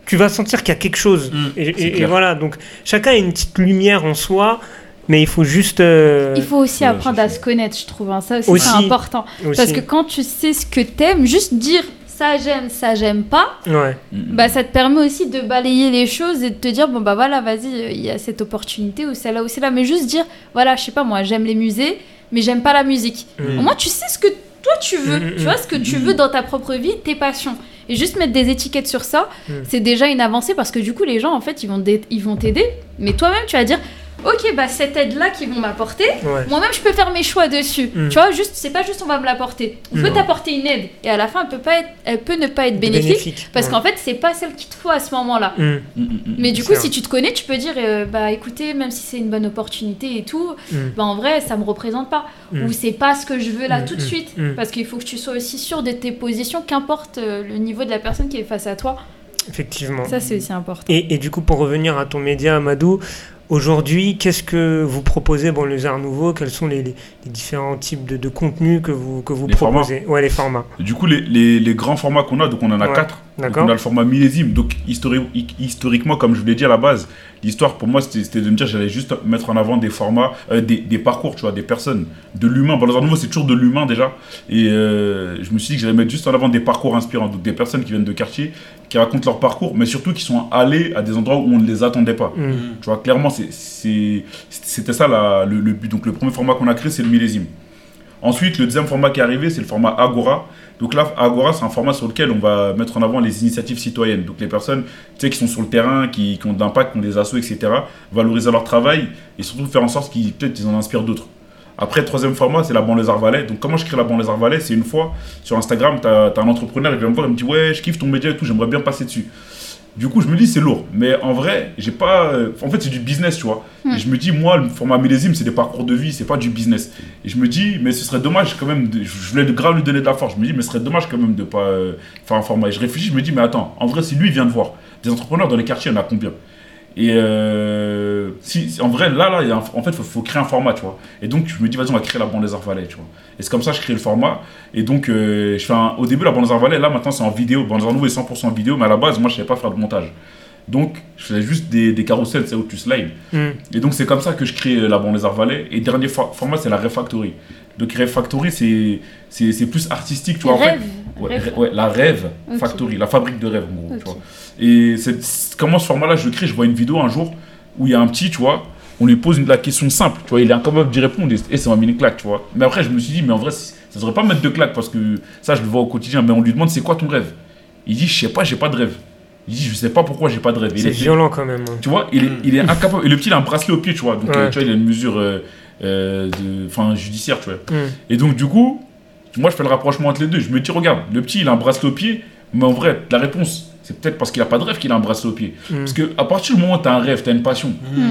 tu vas sentir qu'il y a quelque chose. Mm, Et- voilà, donc chacun a une petite lumière en soi, mais il faut juste. euh, Il faut aussi Ouais, apprendre à se connaître, je trouve. hein. Ça aussi, Aussi. c'est important. aussi- Parce que quand tu sais ce que t'aimes, juste dire ça j'aime, ça j'aime pas, Ouais. Mm, mm. bah ça te permet aussi de balayer les choses et de te dire bon bah voilà vas-y euh, il y a cette opportunité ou celle-là ou celle-là mais juste dire voilà je sais pas moi j'aime les musées mais j'aime pas la musique Mm. au moins tu sais ce que toi tu veux Mm, mm, tu vois ce que tu mm. veux dans ta propre vie tes passions et juste mettre des étiquettes sur ça Mm. c'est déjà une avancée parce que du coup les gens en fait ils vont ils vont t'aider mais toi-même tu vas dire ok bah cette aide là qu'ils vont m'apporter Ouais. moi-même je peux faire mes choix dessus Mm. tu vois juste c'est pas juste on va me l'apporter on Mm. peut t'apporter une aide et à la fin elle peut pas être elle peut ne pas être bénéfique parce ouais. qu'en fait, c'est pas celle qu'il te faut à ce moment-là. Mm. Mm, mm, mm. Mais du coup, vrai. si tu te connais, tu peux dire, euh, bah écoutez, même si c'est une bonne opportunité et tout, bah en vrai, ça me représente pas. Ou c'est pas ce que je veux là tout de suite. Parce qu'il faut que tu sois aussi sûr de tes positions, qu'importe euh, le niveau de la personne qui est face à toi. Effectivement. Ça, c'est aussi important. Et, et du coup, pour revenir à ton média, Amadou, aujourd'hui, qu'est-ce que vous proposez Bon, les arts nouveaux, quels sont les, les- les différents types de, de contenus que vous, que vous Les formats. proposez? Ouais, les formats. Du coup, les, les, les grands formats qu'on a, donc on en a Ouais, quatre. Donc, d'accord. on a le format millésime. Donc histori- hi- historiquement, comme je vous l'ai dit à la base, l'histoire pour moi c'était de me dire j'allais juste mettre en avant des formats, euh, des, des parcours, tu vois, des personnes, de l'humain. Bon, dans un nouveau, c'est toujours de l'humain déjà. Et euh, je me suis dit que j'allais mettre juste en avant des parcours inspirants. Donc des personnes qui viennent de quartier, qui racontent leur parcours, mais surtout qui sont allés à des endroits où on ne les attendait pas. Mm. Tu vois, clairement, c'était ça la- le, le but. Donc, le premier format qu'on a créé, c'est le millésime. Ensuite, le deuxième format qui est arrivé, c'est le format Agora. Donc là, Agora, c'est un format sur lequel on va mettre en avant les initiatives citoyennes. Donc les personnes tu sais, qui sont sur le terrain, qui, qui ont de l'impact, qui ont des assos, etc. Valoriser leur travail et surtout faire en sorte qu'ils peut-être ils en inspirent d'autres. Après, troisième format, c'est la banlieue Valais. Donc, comment je crée la banlieue Valais? C'est une fois sur Instagram, tu as, un entrepreneur, il vient me voir, il me dit Ouais, je kiffe ton média et tout, j'aimerais bien passer dessus. Du coup, je me dis, c'est lourd. Mais en vrai, j'ai pas. euh, En fait, c'est du business, tu vois. Hmm. Et je me dis, moi, le format millésime, c'est des parcours de vie, c'est pas du business. Et je me dis, mais ce serait dommage quand même. De... Je voulais de grave lui donner de la force. Je me dis, mais ce serait dommage quand même de pas euh, faire un format. Et je réfléchis, je me dis, mais attends, en vrai, si lui, vient de voir, des entrepreneurs dans les quartiers, il y en a combien? Et euh, si, en vrai, là, là, en fait, il faut, faut créer un format, tu vois. Et donc, je me dis, vas-y, on va créer la bande des Arts Valais, tu vois. Et c'est comme ça que je crée le format. Et donc, euh, je fais un- au début, la bande des Arts Valais, là, maintenant, c'est en vidéo. Bande des Arts Nouveau est 100% vidéo, mais à la base, moi, je savais pas faire de montage. Donc, je faisais juste des, des carousels, c'est où tu slides. Mm. Et donc, c'est comme ça que je crée euh, la bande des Arts Valais. Et dernier for- format, c'est la Refactory. Donc, Refactory, c'est c'est c'est plus artistique, tu vois. en fait. Rêve. Ouais, Rêve. rê- ouais, la rêve factory, la fabrique de rêves en gros. Ok. Tu vois. Et c'est comment ce format-là, je le crée, je vois une vidéo un jour où il y a un petit, tu vois, on lui pose une, la question simple, tu vois, il est incapable d'y répondre et, et c'est un mini claque, tu vois. Mais après, je me suis dit, mais en vrai, ça devrait pas mettre de claque parce que ça, je le vois au quotidien, mais on lui demande, c'est quoi ton rêve? Il dit, je sais pas, j'ai pas de rêve. Il dit, je sais pas pourquoi j'ai pas de rêve. C'est est- violent quand même. hein. tu vois, il est, Mm. il est incapable. Et le petit, il a un bracelet au pied, tu vois. Donc, Ouais. euh, tu vois, il a une mesure euh, euh, de, judiciaire, tu vois. Mm. Et donc, du coup, moi, je fais le rapprochement entre les deux. Je me dis, regarde, le petit, il a un bracelet au pied, mais en vrai, la réponse, c'est peut-être parce qu'il a pas de rêve qu'il a un bracelet au pied. Mm. Parce que à partir du moment où tu as un rêve, tu as une passion, Mmh.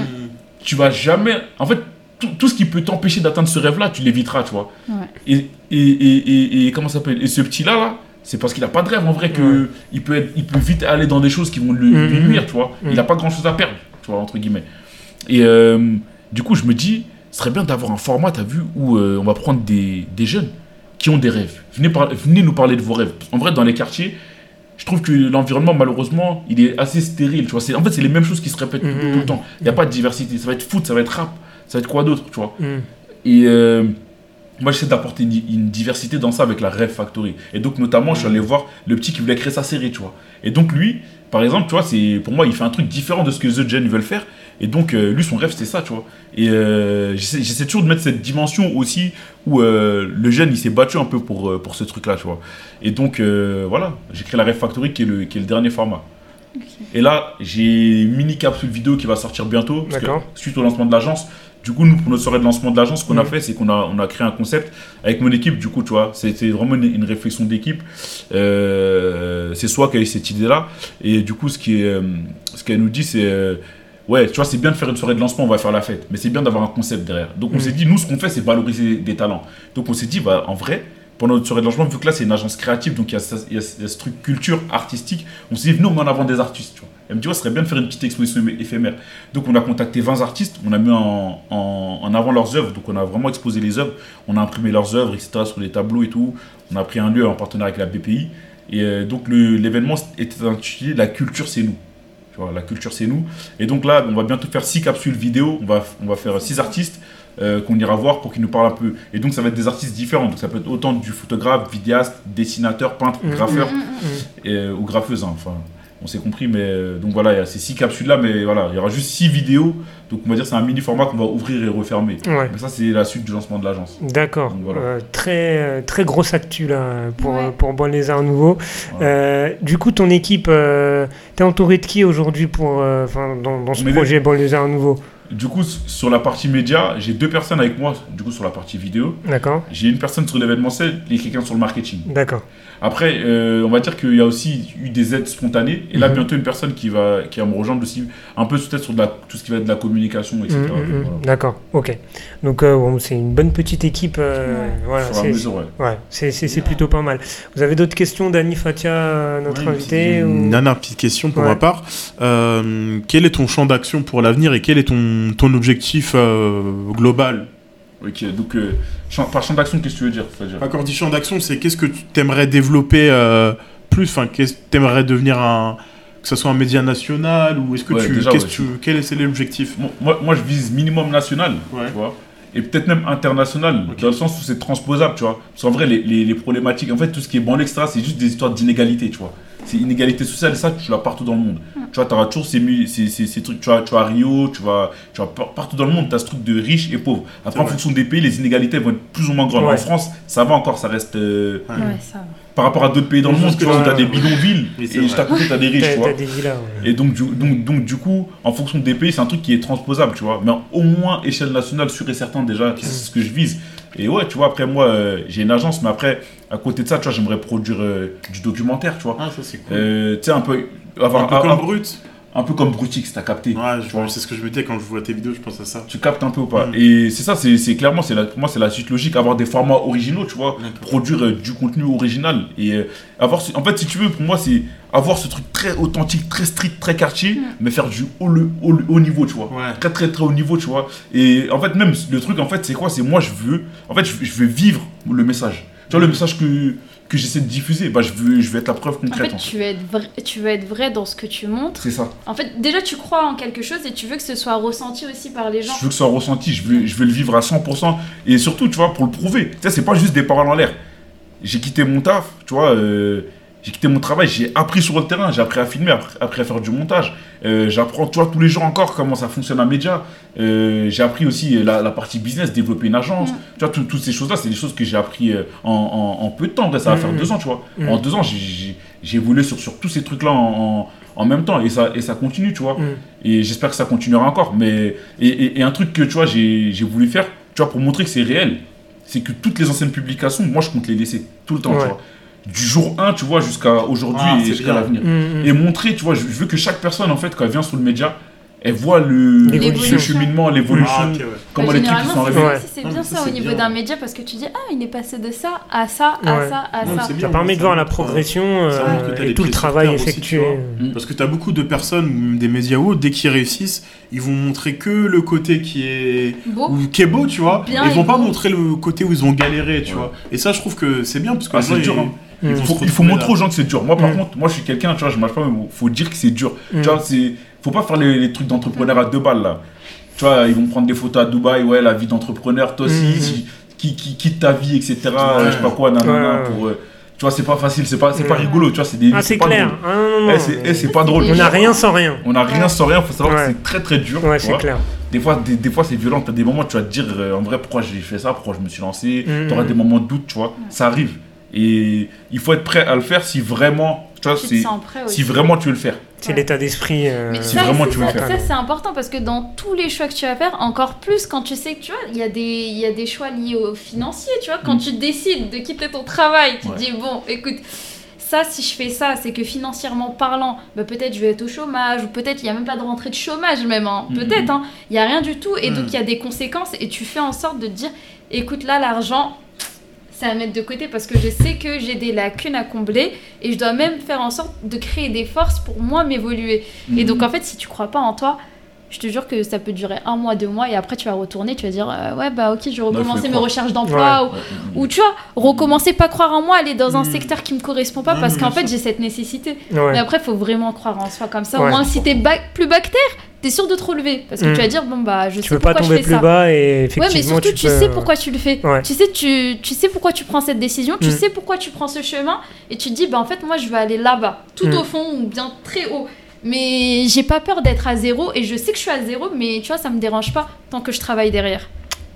tu vas jamais. En fait, tout, tout ce qui peut t'empêcher d'atteindre ce rêve-là, tu l'éviteras, tu vois. Ouais. Et, et, et, et, et comment ça s'appelle? Et ce petit-là, là, c'est parce qu'il a pas de rêve en vrai que il, peut être, il peut vite aller dans des choses qui vont lui, Mm, lui mm, nuire, tu vois. mm. Il a pas grand-chose à perdre, tu vois, entre guillemets. Et euh, du coup, je me dis, ce serait bien d'avoir un format, tu as vu, où euh, on va prendre des, des jeunes qui ont des rêves. Venez, par- venez nous parler de vos rêves. En vrai, dans les quartiers, je trouve que l'environnement, malheureusement, il est assez stérile. Tu vois. C'est- En fait, c'est les mêmes choses qui se répètent Mhm. tout le temps. Il n'y a pas de diversité. Ça va être foot, ça va être rap, ça va être quoi d'autre, tu vois. Mm. Et euh, moi, j'essaie d'apporter une, une diversité dans ça avec la Rêve Factory. Et donc, notamment, je suis allé voir le petit qui voulait créer sa série, tu vois. Et donc, lui, par exemple, tu vois, c'est pour moi, il fait un truc différent de ce que The Gen veulent faire. Et donc, euh, lui, son rêve, c'était ça, tu vois. Et euh, j'essaie toujours de mettre cette dimension aussi où euh, le jeune, il s'est battu un peu pour, pour ce truc-là, tu vois. Et donc, euh, voilà, j'ai créé la Rêve Factory qui est le, qui est le dernier format. Et là, j'ai une mini capsule vidéo qui va sortir bientôt, parce que D'accord. suite au lancement de l'agence. Du coup, nous, pour notre soirée de lancement de l'agence, ce qu'on a Mhm. fait, c'est qu'on a, on a créé un concept avec mon équipe. Du coup, tu vois, c'était vraiment une, une réflexion d'équipe. Euh, c'est soit qui a eu cette idée-là. Et du coup, ce euh, ce qu'elle nous dit, c'est. Ouais, tu vois, c'est bien de faire une soirée de lancement, on va faire la fête. Mais c'est bien d'avoir un concept derrière. Donc, on Mhm. s'est dit, nous, ce qu'on fait, c'est valoriser des talents. Donc, on s'est dit, bah, en vrai, pendant notre soirée de lancement, vu que là, c'est une agence créative, donc il y a, il y a ce il y a ce truc culture artistique, on s'est dit, nous, on met en avant des artistes. Tu vois. Elle me dit, ouais, ce serait bien de faire une petite exposition éph- éphémère. Donc, on a contacté 20 artistes, on a mis en, en- en avant leurs œuvres. Donc, on a vraiment exposé les œuvres, on a imprimé leurs œuvres, etc., sur les tableaux et tout. On a pris un lieu en partenariat avec la BPI. Et euh, donc, l'événement était intitulé La culture, c'est nous. Tu vois, la culture, c'est nous. Et donc là, on va bientôt faire six capsules vidéo. On va, on va faire six artistes euh, qu'on ira voir pour qu'ils nous parlent un peu. Et donc, ça va être des artistes différents. Donc, ça peut être autant du photographe, vidéaste, dessinateur, peintre, Mhm. graffeur Mm, mm, mm. et, euh, ou graffeuse. hein. Enfin, on s'est compris. Mais euh, donc voilà, il y a ces six capsules-là. Mais voilà, il y aura juste six vidéos. Donc, on va dire c'est un mini format qu'on va ouvrir et refermer. Ouais. Mais ça, c'est la suite du lancement de l'agence. D'accord. Voilà. Euh, très, euh, très grosse actu là pour, Ouais. pour Bon les Arts Nouveaux. Voilà. Euh, du coup, ton équipe, euh, t'es entouré de qui aujourd'hui pour, euh, enfin, dans, dans ce Mais- projet Bon les Arts Nouveaux Du coup, sur la partie média, j'ai deux personnes avec moi. Du coup, sur la partie vidéo, D'accord. j'ai une personne sur l'événementiel et quelqu'un sur le marketing. D'accord. Après, euh, on va dire qu'il y a aussi eu des aides spontanées. Et là, Mhm. bientôt, une personne qui va, qui va me rejoindre aussi, un peu peut-être sur de la, tout ce qui va être de la communication, etc. Mm, mm. Voilà. D'accord. Ok. Donc euh, bon, c'est une bonne petite équipe. euh, Ouais. Voilà. C'est- mesure, ouais. Ouais, c'est, c'est, c'est plutôt pas mal. Vous avez d'autres questions, Dani Fatia, notre invité petite- Une dernière petite question pour Ouais. ma part. Euh, quel est ton champ d'action pour l'avenir et quel est ton, ton objectif euh, global Ok, donc, euh, champ- par champ d'action, qu'est-ce que tu veux dire Quand on dit champ d'action, c'est qu'est-ce que tu aimerais développer euh, plus? Enfin, qu'est-ce que tu aimerais devenir un. Que ce soit un média national ou est-ce que Ouais, tu. déjà, qu'est-ce ouais, tu quel est l'objectif? Moi, moi, je vise minimum national, Ouais. tu vois. Et peut-être même international, dans le sens où c'est transposable, tu vois. Parce qu'en vrai, les, les, les problématiques, en fait, tout ce qui est banlieue, etc., c'est juste des histoires d'inégalité, tu vois. C'est inégalité sociale, et ça, tu l'as partout dans le monde. Tu vois, tu auras toujours ces, mu- ces, ces, ces trucs, tu vois, tu vois, à Rio, tu vois, tu vois, par- partout dans le monde, tu as ce truc de riches et pauvres. Après, en vrai. fonction des pays, les inégalités vont être plus ou moins grandes. Ouais. En France, ça va encore, ça reste. euh, Ouais. Ouais, ça va. Par rapport à d'autres pays dans le monde, tu que vois, tu as des bidonvilles, et juste à côté, tu as des riches, tu vois. Et donc du, donc, donc, du coup, en fonction des pays, c'est un truc qui est transposable, tu vois. Mais au moins, échelle nationale, sûr et certain, déjà, c'est ce que je vise. Et ouais, tu vois, après, moi, euh, j'ai une agence, mais après, à côté de ça, tu vois, j'aimerais produire euh, du documentaire, tu vois. Ah, ça c'est cool. Euh, tu sais, un peu. un Avoir, peu un, comme un- brut. Un peu comme Brutix, t'as capté. Ouais, c'est ce que je me disais quand je vois tes vidéos, je pense à ça. Tu captes un peu ou pas Mm. Et c'est ça, c'est clairement, la, pour moi, c'est la suite logique, avoir des formats originaux, tu vois. Produire euh, du contenu original. Et euh, avoir, ce- en fait, si tu veux, pour moi, c'est avoir ce truc très authentique, très strict, très quartier, Mm. mais faire du haut, le- haut, haut niveau, tu vois. Ouais. très très très haut niveau, tu vois. Et en fait, même le truc, en fait, c'est quoi? C'est moi, je veux, en fait, je, je veux vivre le message. Tu vois, le message que, que j'essaie de diffuser, bah, je veux, je veux être la preuve concrète. fait, en fait. tu veux, être vrai, tu veux être vrai dans ce que tu montres. C'est ça. En fait, déjà, tu crois en quelque chose et tu veux que ce soit ressenti aussi par les gens. Je veux que ce soit ressenti, je veux, je veux le vivre à 100%. Et surtout, tu vois, pour le prouver. Tu sais, c'est pas juste des paroles en l'air. J'ai quitté mon taf, tu vois. euh, j'ai quitté mon travail, j'ai appris sur le terrain, j'ai appris à filmer, appris, appris à faire du montage. Euh, J'apprends, tu vois, tous les jours encore comment ça fonctionne un média. Euh, j'ai appris aussi la, la partie business, développer une agence. Mm. Tu vois, tout- toutes ces choses-là, c'est des choses que j'ai appris euh, en, en- en peu de temps. Ça va Mm. faire deux ans, tu vois. Mm. En deux ans, j'ai- évolué sur, sur tous ces trucs-là en, en- en même temps. Et ça, et ça continue, tu vois. Mm. Et j'espère que ça continuera encore. Mais, et, et- et un truc que tu vois, j'ai j'ai voulu faire, tu vois, pour montrer que c'est réel, c'est que toutes les anciennes publications, moi, je compte les laisser tout le temps, Ouais. tu vois. Du jour 1, tu vois, jusqu'à aujourd'hui Ah, et c'est jusqu'à bien. l'avenir. Mm, mm. Et montrer, tu vois, je, veux que chaque personne, en fait, quand elle vient sur le média, elle voit le, cheminement, l'évolution, Ah, ok, ouais. comment Bah, les trucs sont arrivés. c'est- Ouais. si c'est Non, bien ça, ça au niveau d'un média parce que tu dis ah il est passé de ça à ça à Ouais. ça à Non, ça. c'est bien. Ça permet de voir la euh, progression euh, t'as et tout le travail aussi, effectué. vois. Mm. Parce que tu as beaucoup de personnes, des médias ou autres, dès qu'ils réussissent, ils vont montrer que le côté qui est, Beau. ou, qui est beau, tu vois. Bien ils vont pas beau. montrer le côté où ils ont galéré, tu vois. Et ça, je trouve que c'est bien, parce que Ah, c'est dur, Mm. Il faut, il montrer aux gens que c'est dur. Moi, par Mm. contre, moi, je suis quelqu'un, tu vois, je marche pas, mais faut dire que c'est dur. Mm. Tu vois, c'est, faut pas faire les, les trucs d'entrepreneur à deux balles, là. Tu vois, ils vont prendre des photos à Dubaï, ouais, la vie d'entrepreneur, toi aussi, Mm. si- qui, qui quitte ta vie, etc. Je sais pas quoi, nanana, pour. euh, tu vois, c'est pas facile, c'est pas, c'est pas rigolo, tu vois, c'est des. Ah, c'est clair. Ah, Eh, c'est, eh, c'est pas drôle. On n'a rien sans rien. On n'a rien sans rien, faut savoir Ouais. que c'est très très dur. Ouais, tu c'est vois. clair. Des fois, des, des fois c'est violent. T'as des moments, tu vas te dire euh, en vrai pourquoi j'ai fait ça, pourquoi je me suis lancé. Mhm. T'auras des moments de doute, tu vois. Ça arrive. Et il faut être prêt à le faire si vraiment, tu vois, Tu si vraiment tu veux le faire. C'est Ouais. l'état d'esprit. euh, Mais Si ça, vraiment c'est- tu veux ça, le faire. ça, c'est important parce que dans tous les choix que tu vas faire, encore plus quand tu sais que tu vois, il y, a des- il y a des choix liés au financier, tu vois, quand Mm. tu décides de quitter ton travail, tu Ouais. te dis, bon, écoute, ça, si je fais ça, c'est que financièrement parlant, bah, peut-être je vais être au chômage, ou peut-être il n'y a même pas de rentrée de chômage même, hein. Mm, peut-être, mm. hein. il n'y a rien du tout, et donc il y a des conséquences, et tu fais en sorte de te dire, écoute, là, l'argent, c'est à mettre de côté parce que je sais que j'ai des lacunes à combler et je dois même faire en sorte de créer des forces pour moi m'évoluer. Et Mhm. donc en fait, si tu crois pas en toi, je te jure que ça peut durer un mois, deux mois et après tu vas retourner, tu vas dire euh, ouais bah ok, je vais y recommencer mes recherches d'emploi Ouais, ou, ou tu vois, recommencer pas croire en moi, aller dans un Mhm. secteur qui me correspond pas parce qu'en fait j'ai cette nécessité. ouais. Mais après, faut vraiment croire en soi comme ça. Au Ouais. moins, si t'es plus bactère, t'es sûr de te relever parce que tu vas dire bon bah je Tu sais peux pas je tomber fais plus ça. bas et Ouais, effectivement mais surtout, tu, peux- sais pourquoi tu le fais. Ouais. Tu sais, tu, tu sais pourquoi tu prends cette décision, tu Mm. sais pourquoi tu prends ce chemin, et tu te dis, bah, en fait, moi, je vais aller là-bas, tout Mm. au fond ou bien très haut. Mais j'ai pas peur d'être à zéro, et je sais que je suis à zéro, mais tu vois, ça me dérange pas tant que je travaille derrière.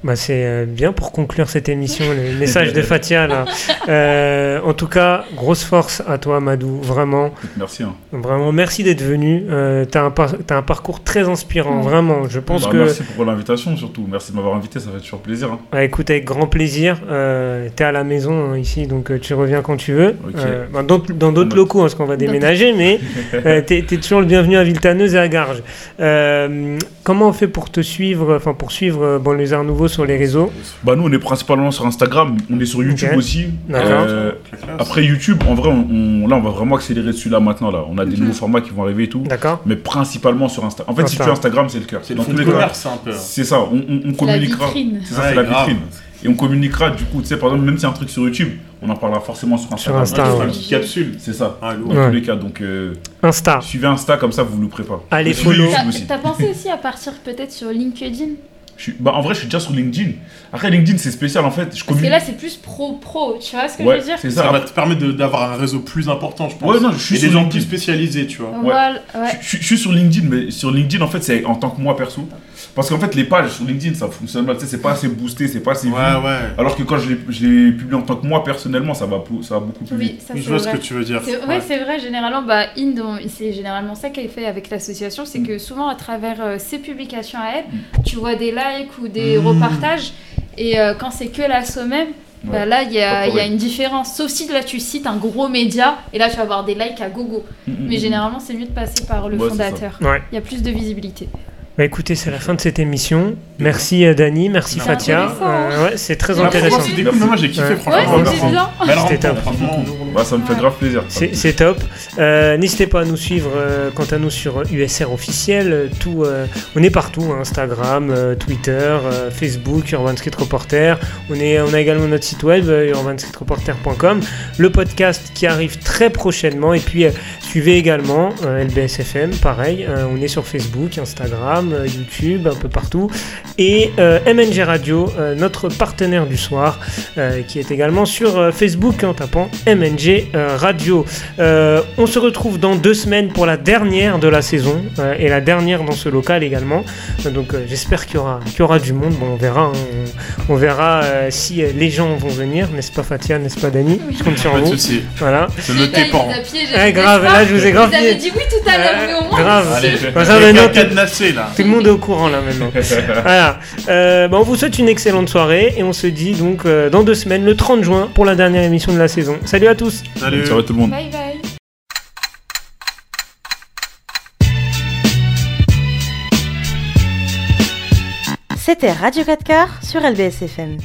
Bah, c'est euh, bien pour conclure cette émission, le message de Fatia. Là. Euh, en tout cas, grosse force à toi, Madou. Vraiment, Merci. hein. vraiment, merci d'être venu. Euh, t'as un, par- t'as un parcours très inspirant, vraiment. Je pense Bah, que, Merci pour l'invitation surtout. Merci de m'avoir invité, ça fait toujours plaisir. hein. bah, écoute, avec grand plaisir. Euh, T'es à la maison hein, ici, donc euh, tu reviens quand tu veux. Ok. Euh, bah, dans dans d'autres locaux, hein, parce qu'on va déménager, mais euh, t'es t'es toujours le bienvenu à Villetaneuse et à Garges. Euh, comment on fait pour te suivre, enfin pour suivre euh, Banlieusards Nouveau sur les réseaux Bah nous on est principalement sur Instagram, on est sur YouTube aussi. Euh, après YouTube, en vrai, on, on- là on va vraiment accélérer dessus là maintenant là. On a des nouveaux formats qui vont arriver et tout, D'accord mais principalement sur Instagram. En fait, si tu as Instagram, c'est le cœur. C'est le Dans tous les commerce, un peu. c'est ça. On, on- on La communiquera. vitrine. C'est ça, Ouais, c'est la grave. vitrine. Et on communiquera du coup, tu sais, par exemple, même si y a un truc sur YouTube, on en parlera forcément sur Instagram. Insta, Ouais, une petite capsule. C'est ça. Ah, lourd. Dans Ouais. tous les cas, donc euh, Insta. suivez Insta comme ça, vous ne louperez pas. Allez, follow. T'as pensé aussi à partir peut-être sur LinkedIn? Je suis- bah, en vrai, je suis déjà sur LinkedIn. Après, LinkedIn, c'est spécial en fait. Je Parce que là, c'est plus pro-pro, tu vois ce que Ouais, je veux dire c'est Ça ça. va te permettre de- d'avoir un réseau plus important, je pense. Ouais, non, je suis Et des gens LinkedIn. plus spécialisés, tu vois. Ouais. Je, je- je suis sur LinkedIn, mais sur LinkedIn, en fait, c'est en tant que moi perso. Parce qu'en fait, les pages sur LinkedIn, ça fonctionne mal. Tu sais, c'est pas assez boosté, c'est pas assez vu. Ouais. Alors que quand je l'ai je l'ai publié en tant que moi personnellement, ça va, ça va beaucoup plus Oui, vite. ça Je c'est vois ce vrai. que tu veux dire. C'est- Ouais, c'est vrai, généralement, bah, c'est généralement ça qu'elle fait avec l'association, c'est que souvent à travers euh, ses publications à elle, tu vois des likes ou des Mm. repartages, et euh, quand c'est que l'asso même, bah, là il y, a- y une différence. Sauf si là tu cites un gros média, et là tu vas avoir des likes à gogo. Mm, mm, Mais généralement, c'est mieux de passer par le Ouais, fondateur. Ouais. Il y a plus de visibilité. Bah écoutez, c'est la fin de cette émission. Merci euh, Dani, merci C'est Fatia. hein. Euh, ouais, c'est très intéressant. moi j'ai kiffé, franchement. Ouais, c'était Bah, ça me fait grave plaisir. C'est top. Euh, N'hésitez pas à nous suivre euh, quant à nous sur USR officiel. Tout, euh, on est partout hein, Instagram, Twitter, Facebook, Urban Reporter. On, est, on a également notre site web urbanstreetreporter.com. Le podcast qui arrive très prochainement. Et puis suivez également LBSFM, pareil. on est sur Facebook, Instagram, YouTube, un peu partout. Et MNG Radio, notre partenaire du soir, qui est également sur Facebook en tapant MNG euh, Radio. Euh, on se retrouve dans deux semaines pour la dernière de la saison euh, et la dernière dans ce local également. Donc euh, j'espère qu'il y, aura- qu'il y aura du monde. Bon, on verra. hein. On, on verra euh, si les gens vont venir. N'est-ce pas Fatia? N'est-ce pas Dani? Je compte sur Pas de vous. soucis. Voilà. C'est noté pour. Ah, grave, là je vous ai grave Vous avez dit. oui tout à l'heure, Euh, mais au moins. grave. Allez, maintenant, là. Tout le monde est au courant là maintenant. voilà. Euh, bah, on vous souhaite une excellente soirée et on se dit donc euh, dans deux semaines, le 30 juin, pour la dernière émission de la saison. Salut à tous Salut. Ciao tout le monde. Bye bye. C'était Radio 4 quarts sur LBSFM.